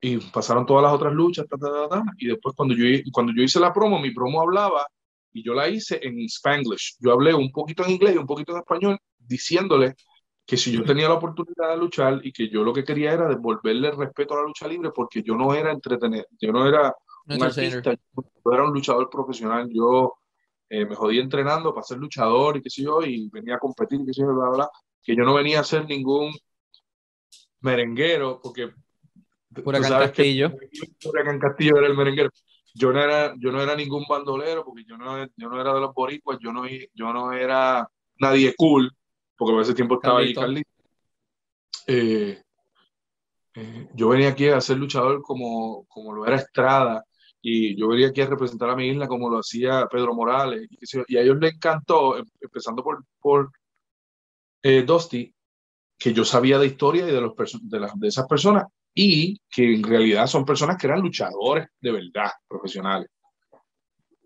y pasaron todas las otras luchas, y después cuando yo, cuando yo hice la promo, mi promo hablaba y yo la hice en Spanglish. Yo hablé un poquito en inglés y un poquito en español, diciéndole que si yo tenía la oportunidad de luchar y que yo lo que quería era devolverle respeto a la lucha libre porque yo no era entretener, yo no era un artista, yo era un luchador profesional, yo eh, me jodí entrenando para ser luchador y qué sé yo, y venía a competir y qué sé yo, bla, bla, que yo no venía a ser ningún merenguero porque Huracán Castillo. Huracán Castillo era el merenguero. Yo no era, yo no era ningún bandolero porque yo no, yo no era de los boricuas, yo no, yo no era nadie cool porque en ese tiempo estaba ahí Carlito. Eh, eh, yo venía aquí a ser luchador como, como lo era Estrada, y yo venía aquí a representar a mi isla como lo hacía Pedro Morales, y, a ellos les encantó, em, empezando por, por eh, Dusty, que yo sabía de historia y de, los de, las, de esas personas, y que en realidad son personas que eran luchadores de verdad, profesionales.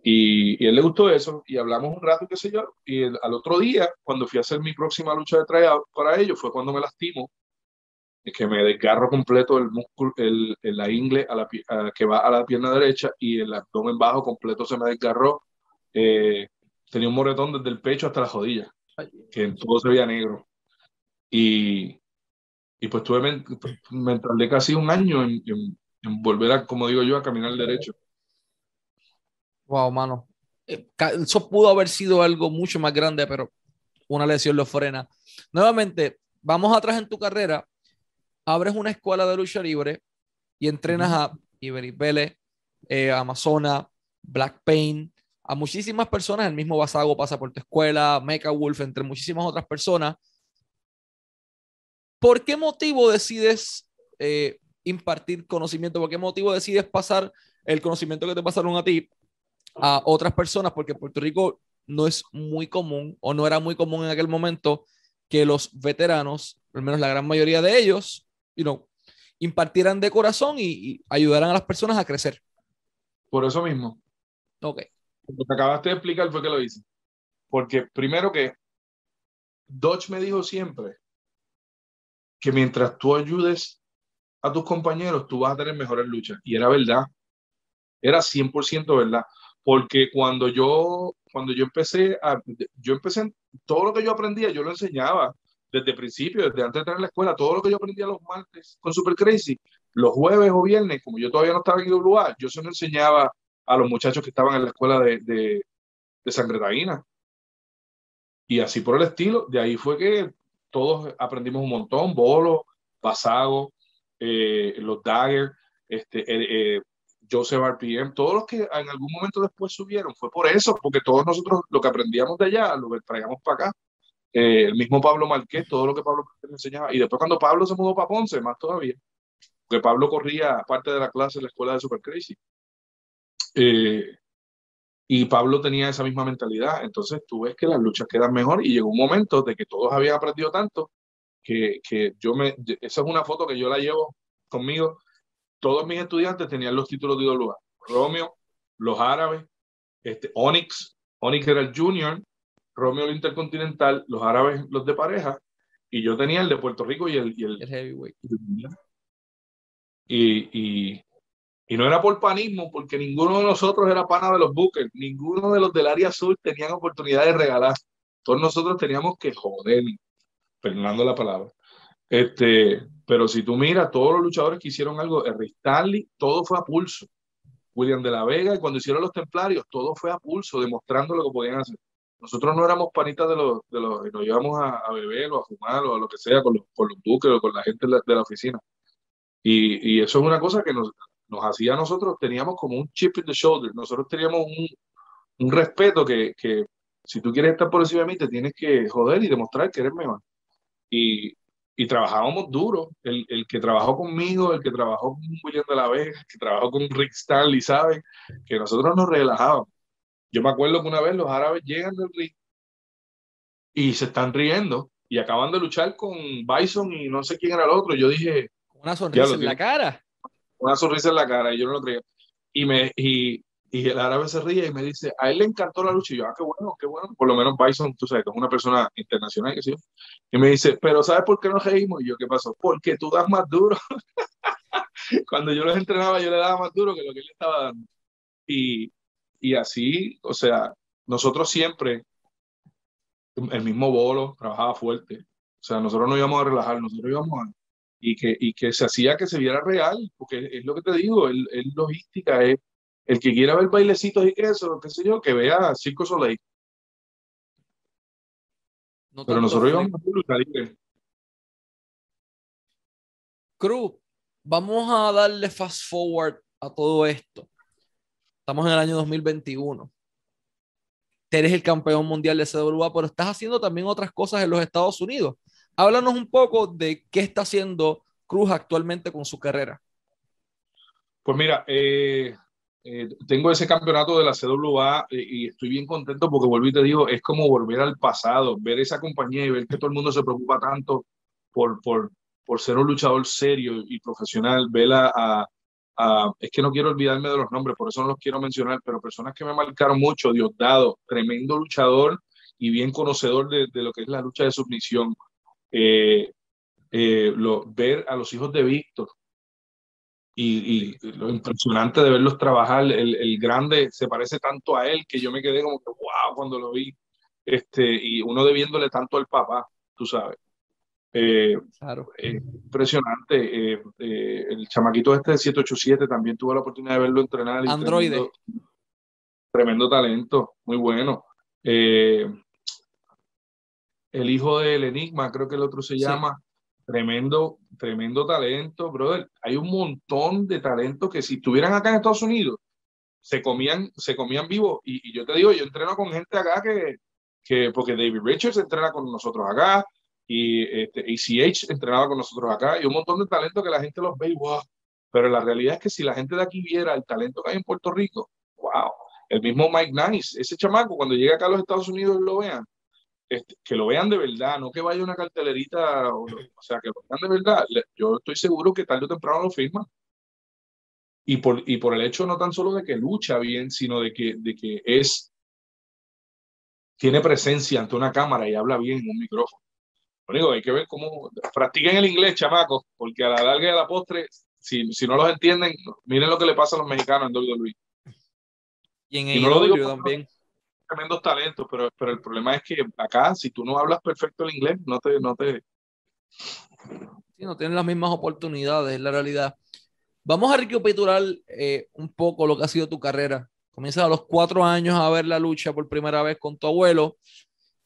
Y, y, él le gustó eso y hablamos un rato, qué sé yo. Y al otro día, cuando fui a hacer mi próxima lucha de tryout para ellos, fue cuando me lastimo, que me desgarro completo el músculo, el, la ingle a la, que va a la pierna derecha y el abdomen bajo completo se me desgarró. Eh, tenía un moretón desde el pecho hasta la rodilla, que en todo se veía negro. Y, y pues tuve, me, me, tardé casi un año en, en, volver a, como digo yo, a caminar derecho. Wow, mano. Eh, eso pudo haber sido algo mucho más grande, pero una lesión lo frena. Nuevamente, vamos atrás en tu carrera, abres una escuela de lucha libre y entrenas a Iberi eh, Amazona, Black Pain, a muchísimas personas, el mismo Basago pasa por tu escuela, Mecha Wolf, entre muchísimas otras personas. ¿Por qué motivo decides eh, impartir conocimiento? ¿Por qué motivo decides pasar el conocimiento que te pasaron a ti a otras personas? Porque en Puerto Rico no es muy común o no era muy común en aquel momento que los veteranos, al menos la gran mayoría de ellos, you know, impartieran de corazón y, ayudaran a las personas a crecer. Por eso mismo. Ok. Lo que acabaste de explicar fue que lo hice. Porque primero que Dodge me dijo siempre que mientras tú ayudes a tus compañeros, tú vas a tener mejores luchas. Y era verdad. Era 100% verdad. Porque cuando yo, cuando yo empecé a, yo empecé, todo lo que yo aprendía, yo lo enseñaba desde el principio, desde antes de entrar en la escuela, todo lo que yo aprendía los martes con Super Crazy, los jueves o viernes, como yo todavía no estaba en IWA, yo se lo enseñaba a los muchachos que estaban en la escuela de, de, de Sangre Y así por el estilo, de ahí fue que todos aprendimos un montón, Bolo, Pasago, eh, los Dagger, este, eh, eh, Joseph RPM, todos los que en algún momento después subieron, fue por eso, porque todos nosotros lo que aprendíamos de allá lo traíamos para acá. Eh, el mismo Pablo Marqués, todo lo que Pablo enseñaba. Y después cuando Pablo se mudó para Ponce, más todavía, porque Pablo corría parte de la clase en la escuela de Super Crazy. Eh, y Pablo tenía esa misma mentalidad. Entonces tú ves que las luchas quedan mejor y llegó un momento de que todos habían aprendido tanto que, que yo me... Esa es una foto que yo la llevo conmigo. Todos mis estudiantes tenían los títulos de IWA. Romeo, los árabes, este, Onyx, Onyx era el junior, Romeo el Intercontinental, los árabes los de pareja, y yo tenía el de Puerto Rico y el, y el, heavyweight. Y, y, y, no era por panismo, porque ninguno de nosotros era pana de los Bookers, ninguno de los del área sur tenían oportunidad de regalar. Todos nosotros teníamos que joder, perdonando la palabra. Este, pero si tú miras, todos los luchadores que hicieron algo, el Stanley, todo fue a pulso. William de la Vega, y cuando hicieron los templarios, todo fue a pulso, demostrando lo que podían hacer. Nosotros no éramos panitas de los, de los, nos llevamos a, a, beber o a fumar o a lo que sea con los, con los buques o con la gente de la, oficina. Y, y, eso es una cosa que nos, nos hacía a nosotros, teníamos como un chip in the shoulder, nosotros teníamos un, un respeto que, que, si tú quieres estar por encima de mí, te tienes que joder y demostrar que eres mejor. Y, y trabajábamos duro. El, el, que trabajó conmigo, el que trabajó con William de la Vega, el que trabajó con Rick Stanley, sabe que nosotros nos relajábamos. Yo me acuerdo que una vez los árabes llegan del ring y se están riendo y acaban de luchar con Bison y no sé quién era el otro. Yo dije. Una sonrisa en la cara. Una sonrisa en la cara y yo no lo creía. Y, me, y, y el árabe se ríe y me dice, a él le encantó la lucha. Y yo, ah, qué bueno, qué bueno. Por lo menos Bison, tú sabes, es una persona internacional. Que sí. Y me dice, pero ¿sabes por qué nos reímos? Y yo, ¿qué pasó? Porque tú das más duro. Cuando yo los entrenaba, yo le daba más duro que lo que él estaba dando. Y, y así, o sea, nosotros siempre, el mismo bolo trabajaba fuerte. O sea, nosotros no íbamos a relajar, nosotros íbamos a... Y que, y que se hacía que se viera real, porque es lo que te digo, es, logística, es el que quiera ver bailecitos y eso, qué sé yo, que vea Circo Soleil. Pero nosotros íbamos a luchar libre. Cruz, vamos a darle fast forward a todo esto. Estamos en el año 2021. Eres el campeón mundial de CWA, pero estás haciendo también otras cosas en los Estados Unidos. Háblanos un poco de qué está haciendo Cruz actualmente con su carrera. Pues mira, eh, eh, tengo ese campeonato de la CWA eh, y estoy bien contento porque vuelvo y te digo, es como volver al pasado, ver esa compañía y ver que todo el mundo se preocupa tanto por, por, por ser un luchador serio y profesional, ver a, es que no quiero olvidarme de los nombres, por eso no los quiero mencionar, pero personas que me marcaron mucho, Diosdado, tremendo luchador y bien conocedor de, lo que es la lucha de submisión. Eh, ver a los hijos de Víctor, y, lo impresionante de verlos trabajar, el, el, grande se parece tanto a él que yo me quedé como que, wow, cuando lo vi, este, y uno debiéndole tanto al papá, tú sabes. Eh, claro. Eh, impresionante. Eh, el chamaquito este de 787 también tuve la oportunidad de verlo entrenar. Android. Tremendo, talento, muy bueno. el hijo del Enigma, creo que el otro se llama. Tremendo, tremendo talento, brother. Hay un montón de talento que si estuvieran acá en Estados Unidos, se comían, se comían vivo. Y, yo te digo, yo entreno con gente acá que, que, porque David Richards entrena con nosotros acá, y este, ACH entrenaba con nosotros acá, y un montón de talento que la gente los ve y wow. Pero la realidad es que si la gente de aquí viera el talento que hay en Puerto Rico, wow. El mismo Mike Nice, ese chamaco, cuando llega acá a los Estados Unidos lo vean, este, que lo vean de verdad, no que vaya una cartelerita, o, sea, que lo vean de verdad. Yo estoy seguro que tarde o temprano lo firman. Y por, y por el hecho no tan solo de que lucha bien, sino de que, de que es, tiene presencia ante una cámara y habla bien en un micrófono. Lo único hay que ver cómo practiquen el inglés, chamacos, porque a la larga de la postre, si, si no los entienden, miren lo que le pasa a los mexicanos en WWE. Y en el no también tremendos talentos, pero, pero el problema es que acá, si tú no hablas perfecto el inglés, no te... No, te... Sí, no tienen las mismas oportunidades, es la realidad. Vamos a recapitular eh, un poco lo que ha sido tu carrera. Comienzas a los cuatro años a ver la lucha por primera vez con tu abuelo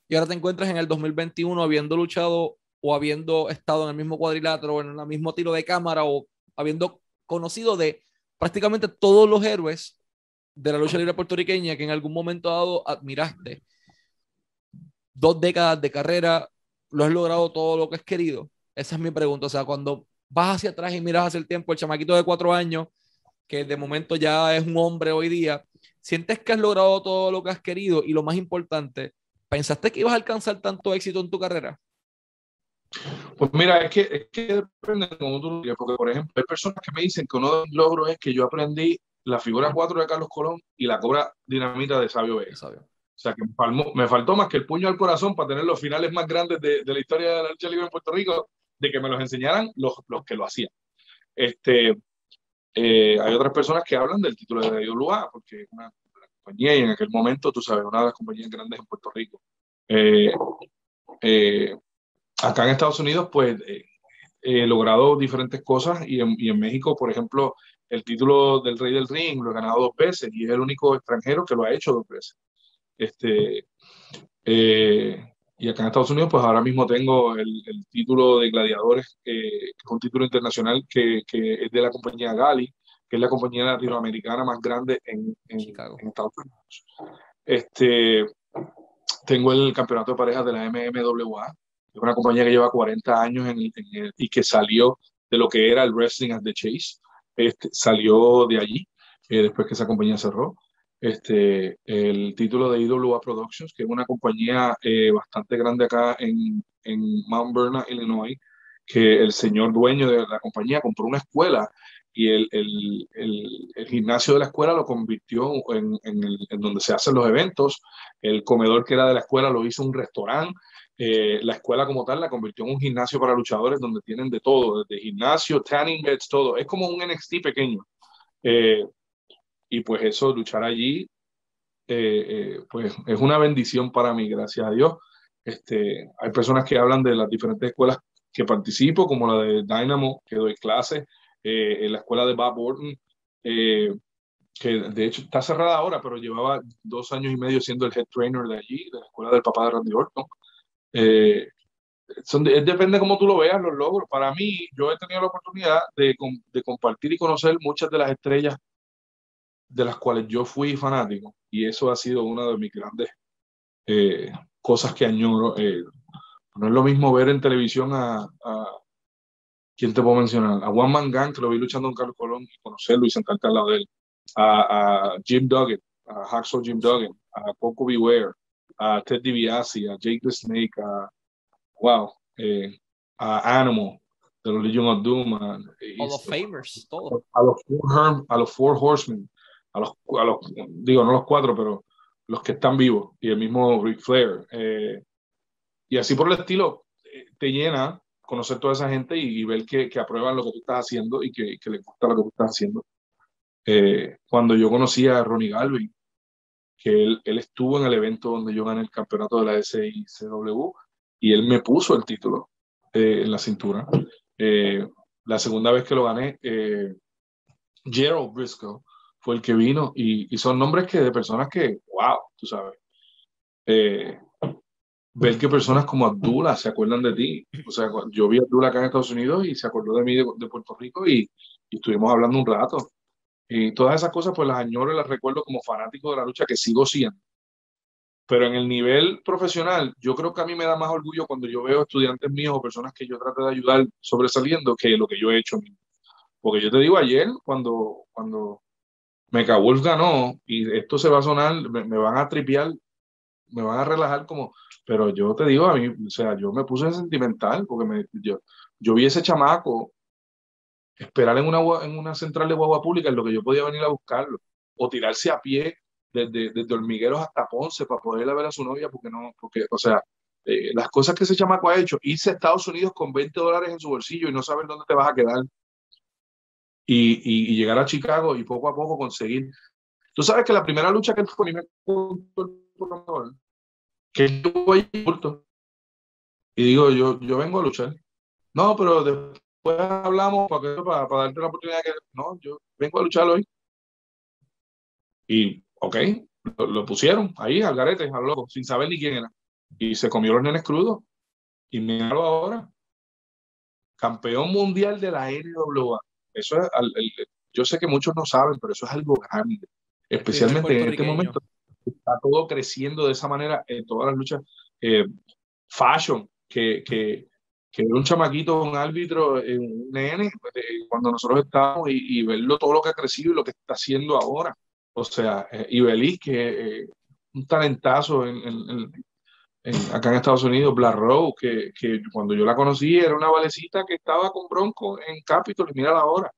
y ahora te encuentras en el 2021 habiendo luchado o habiendo estado en el mismo cuadrilátero o en el mismo tiro de cámara o habiendo conocido de prácticamente todos los héroes de la lucha libre puertorriqueña que en algún momento dado admiraste. Dos décadas de carrera, lo has logrado todo lo que has querido. Esa es mi pregunta. O sea, cuando vas hacia atrás y miras hacia el tiempo, el chamaquito de cuatro años, que de momento ya es un hombre hoy día, sientes que has logrado todo lo que has querido y lo más importante, ¿pensaste que ibas a alcanzar tanto éxito en tu carrera? Pues mira, es que, es que depende de cómo tú lo porque por ejemplo, hay personas que me dicen que uno de los logros es que yo aprendí la figura 4 de Carlos Colón y la cobra dinamita de Sabio Vega. O sea, que me, faltó más que el puño al corazón para tener los finales más grandes de, la historia de la lucha libre en Puerto Rico, de que me los enseñaran los, los que lo hacían. Este, eh, hay otras personas que hablan del título de IWA, porque es una, compañía y en aquel momento, tú sabes, una de las compañías grandes en Puerto Rico. Eh, eh, acá en Estados Unidos, pues he logrado diferentes cosas y en, y en México, por ejemplo, el título del Rey del Ring lo he ganado dos veces y es el único extranjero que lo ha hecho dos veces. Este, eh, y acá en Estados Unidos, pues ahora mismo tengo el, el título de Gladiadores, que es un título internacional que, que, es de la compañía Gali, que es la compañía latinoamericana más grande en, en, en Estados Unidos. Este, tengo el campeonato de parejas de la MMWA, que es una compañía que lleva 40 años en, y que salió de lo que era el Wrestling at the Chase este, salió de allí, eh, después que esa compañía cerró. Este, el título de IWA Productions, que es una compañía eh, bastante grande acá en, en Mount Vernon, Illinois, que el señor dueño de la compañía compró una escuela y el, el, el, gimnasio de la escuela lo convirtió en, en, en, donde se hacen los eventos. El comedor que era de la escuela lo hizo un restaurante. Eh, la escuela como tal la convirtió en un gimnasio para luchadores donde tienen de todo, desde gimnasio, tanning beds, todo. Es como un NXT pequeño. Eh, y pues eso, luchar allí, eh, pues es una bendición para mí, gracias a Dios. Este, hay personas que hablan de las diferentes escuelas que participo, como la de Dynamo, que doy clases, en la escuela de Bob Orton, que de hecho está cerrada ahora, pero llevaba dos años y medio siendo el head trainer de allí, de la escuela del papá de Randy Orton. Eh, son, depende cómo tú lo veas, los logros. Para mí, yo he tenido la oportunidad de, de, compartir y conocer muchas de las estrellas de las cuales yo fui fanático. Y eso ha sido una de mis grandes eh, cosas que añoro. Eh, no es lo mismo ver en televisión a, a ¿quién te puedo mencionar? A Juan Mangan, que lo vi luchando con Carlos Colón, y conocerlo y sentarte al lado de él. A, a Jim Duggan, a Hacksaw Jim Duggan, a Coco Beware, a Ted DiBiase, a Jake the Snake, a, wow, eh, a Animal, de los Legion of Doom. A, los famers, todo. A los, four, a los Four Horsemen, a los, a los, digo, no los cuatro, pero los que están vivos, y el mismo Ric Flair. Eh, y así por el estilo, eh, te llena conocer toda esa gente y, ver que, que, aprueban lo que tú estás haciendo y que, que les gusta lo que tú estás haciendo. Eh, cuando yo conocí a Ronnie Galvin, que él, él, estuvo en el evento donde yo gané el campeonato de la SICW y él me puso el título eh, en la cintura. Eh, la segunda vez que lo gané, Gerald Briscoe fue el que vino y, y, son nombres que de personas que, wow, tú sabes. Eh, ver que personas como Abdullah se acuerdan de ti. O sea, yo vi a Abdullah acá en Estados Unidos y se acordó de mí de, Puerto Rico y, estuvimos hablando un rato. Y todas esas cosas, pues las añoro y las recuerdo como fanático de la lucha que sigo siendo. Pero en el nivel profesional, yo creo que a mí me da más orgullo cuando yo veo estudiantes míos o personas que yo trato de ayudar sobresaliendo que lo que yo he hecho. Porque yo te digo, ayer, cuando, cuando Mecha Wolf ganó, y esto se va a sonar, me, me van a tripear, me van a relajar como, pero yo te digo, a mí, o sea, yo me puse sentimental porque me, yo, yo vi ese chamaco esperar en una, en una central de guagua pública en lo que yo podía venir a buscarlo, o tirarse a pie desde, desde Hormigueros hasta Ponce para poder a ver a su novia, porque no, porque, o sea, eh, las cosas que ese chamaco ha hecho, irse a Estados Unidos con 20 dólares en su bolsillo y no saber dónde te vas a quedar, y, y, llegar a Chicago y poco a poco conseguir. Tú sabes que la primera lucha que él fue, me que yo voy y digo, yo, yo vengo a luchar. No, pero después hablamos para, para, para darte la oportunidad que... No, yo vengo a luchar hoy. Y, ok, lo, pusieron ahí al garete, al loco, sin saber ni quién era. Y se comió los nenes crudos. Y míralo ahora. Campeón mundial de la NWA. Eso es, yo sé que muchos no saben, pero eso es algo grande. Especialmente en este momento está todo creciendo de esa manera en todas las luchas. Eh, fashion, que, que, que un chamaquito, un árbitro, un nene, cuando nosotros estamos y, verlo todo lo que ha crecido y lo que está haciendo ahora. O sea, eh, y que eh, un talentazo en, acá en Estados Unidos, Black Rose, que, que, cuando yo la conocí era una valecita que estaba con Bronco en Capitol y mira la hora.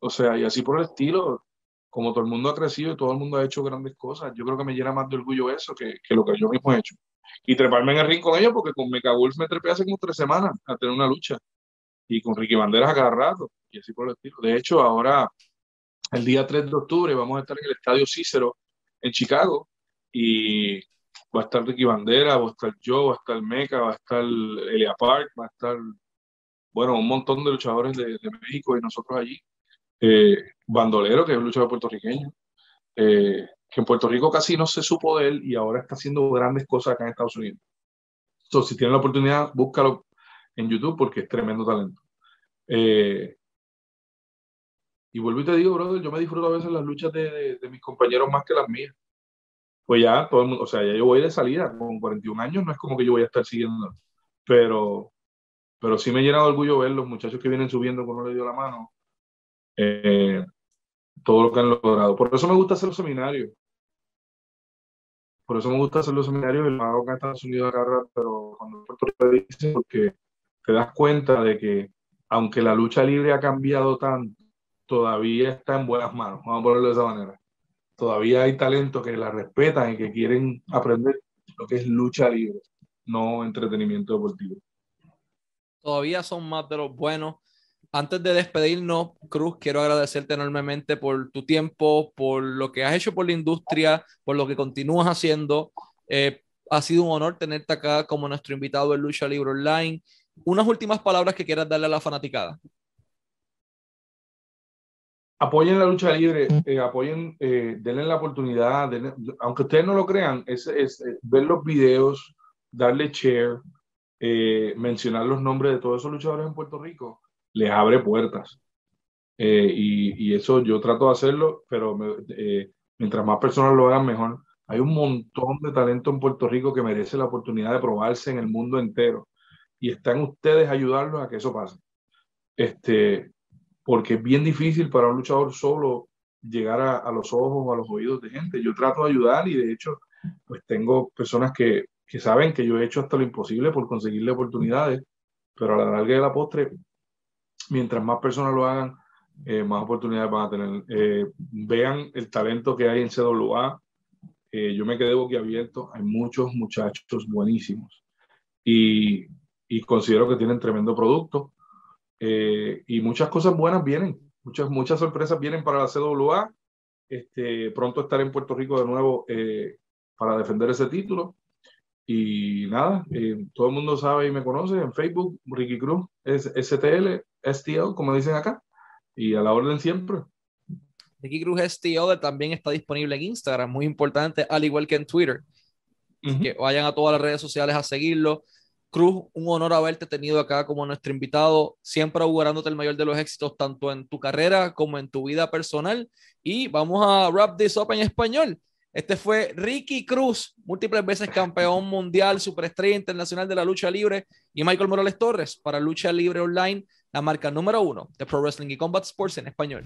O sea, y así por el estilo, como todo el mundo ha crecido y todo el mundo ha hecho grandes cosas, yo creo que me llena más de orgullo eso que, que lo que yo mismo he hecho. Y treparme en el ring con ellos, porque con Mecha Wolf me trepé hace como tres semanas a tener una lucha. Y con Ricky Banderas a cada rato, y así por el estilo. De hecho, ahora, el día 3 de octubre, vamos a estar en el Estadio Cícero en Chicago. Y va a estar Ricky Banderas, va a estar yo, va a estar Mecha, va a estar Elia Park, va a estar, bueno, un montón de luchadores de, de México y nosotros allí. Eh, Bandolero, que es un luchador puertorriqueño, eh, que en Puerto Rico casi no se supo de él y ahora está haciendo grandes cosas acá en Estados Unidos. Entonces, si tienen la oportunidad, búscalo en YouTube porque es tremendo talento. Eh, y vuelvo y te digo, brother, yo me disfruto a veces las luchas de, mis compañeros más que las mías. Pues ya todo el mundo, o sea, ya yo voy de salida con 41 años, no es como que yo voy a estar siguiendo, pero, pero sí me llena de orgullo ver los muchachos que vienen subiendo con uno le dio la mano eh, todo lo que han logrado. Por eso me gusta hacer los seminarios. Por eso me gusta hacer los seminarios, lo hago acá en Estados Unidos acá, pero cuando Puerto Rico porque te das cuenta de que aunque la lucha libre ha cambiado tanto, todavía está en buenas manos, vamos a ponerlo de esa manera. Todavía hay talentos que la respetan y que quieren aprender lo que es lucha libre, no entretenimiento deportivo. Todavía son más de los buenos antes de despedirnos, Cruz, quiero agradecerte enormemente por tu tiempo, por lo que has hecho por la industria, por lo que continúas haciendo. Eh, ha sido un honor tenerte acá como nuestro invitado en Lucha Libre Online. Unas últimas palabras que quieras darle a la fanaticada. Apoyen la lucha libre, eh, apoyen, eh, denle la oportunidad, aunque ustedes no lo crean, es, es, ver los videos, darle share, mencionar los nombres de todos esos luchadores en Puerto Rico les abre puertas. Eh, y, y, eso yo trato de hacerlo, pero eh, mientras más personas lo hagan, mejor. Hay un montón de talento en Puerto Rico que merece la oportunidad de probarse en el mundo entero. Y están ustedes ayudarlos a que eso pase. Este, porque es bien difícil para un luchador solo llegar a, a los ojos o a los oídos de gente. Yo trato de ayudar y de hecho, pues tengo personas que, que saben que yo he hecho hasta lo imposible por conseguirle oportunidades, pero a la larga de la postre mientras más personas lo hagan, eh, más oportunidades van a tener. Eh, vean el talento que hay en CWA. Eh, yo me quedé boquiabierto. Hay muchos muchachos buenísimos. Y, y considero que tienen tremendo producto. Y muchas cosas buenas vienen, muchas, muchas sorpresas vienen para la CWA. Este, pronto estaré en Puerto Rico de nuevo para defender ese título. Y nada, todo el mundo sabe y me conoce en Facebook, Ricky Cruz, STL, STL, como dicen acá, y a la orden siempre. Ricky Cruz STL también está disponible en Instagram, muy importante, al igual que en Twitter. Que vayan a todas las redes sociales a seguirlo. Cruz, un honor haberte tenido acá como nuestro invitado, siempre augurándote el mayor de los éxitos, tanto en tu carrera como en tu vida personal. Y vamos a wrap this up en español. Este fue Ricky Cruz, múltiples veces campeón mundial, superestrella internacional de la lucha libre, y Michael Morales Torres para Lucha Libre Online, la marca número uno de Pro Wrestling y Combat Sports en español.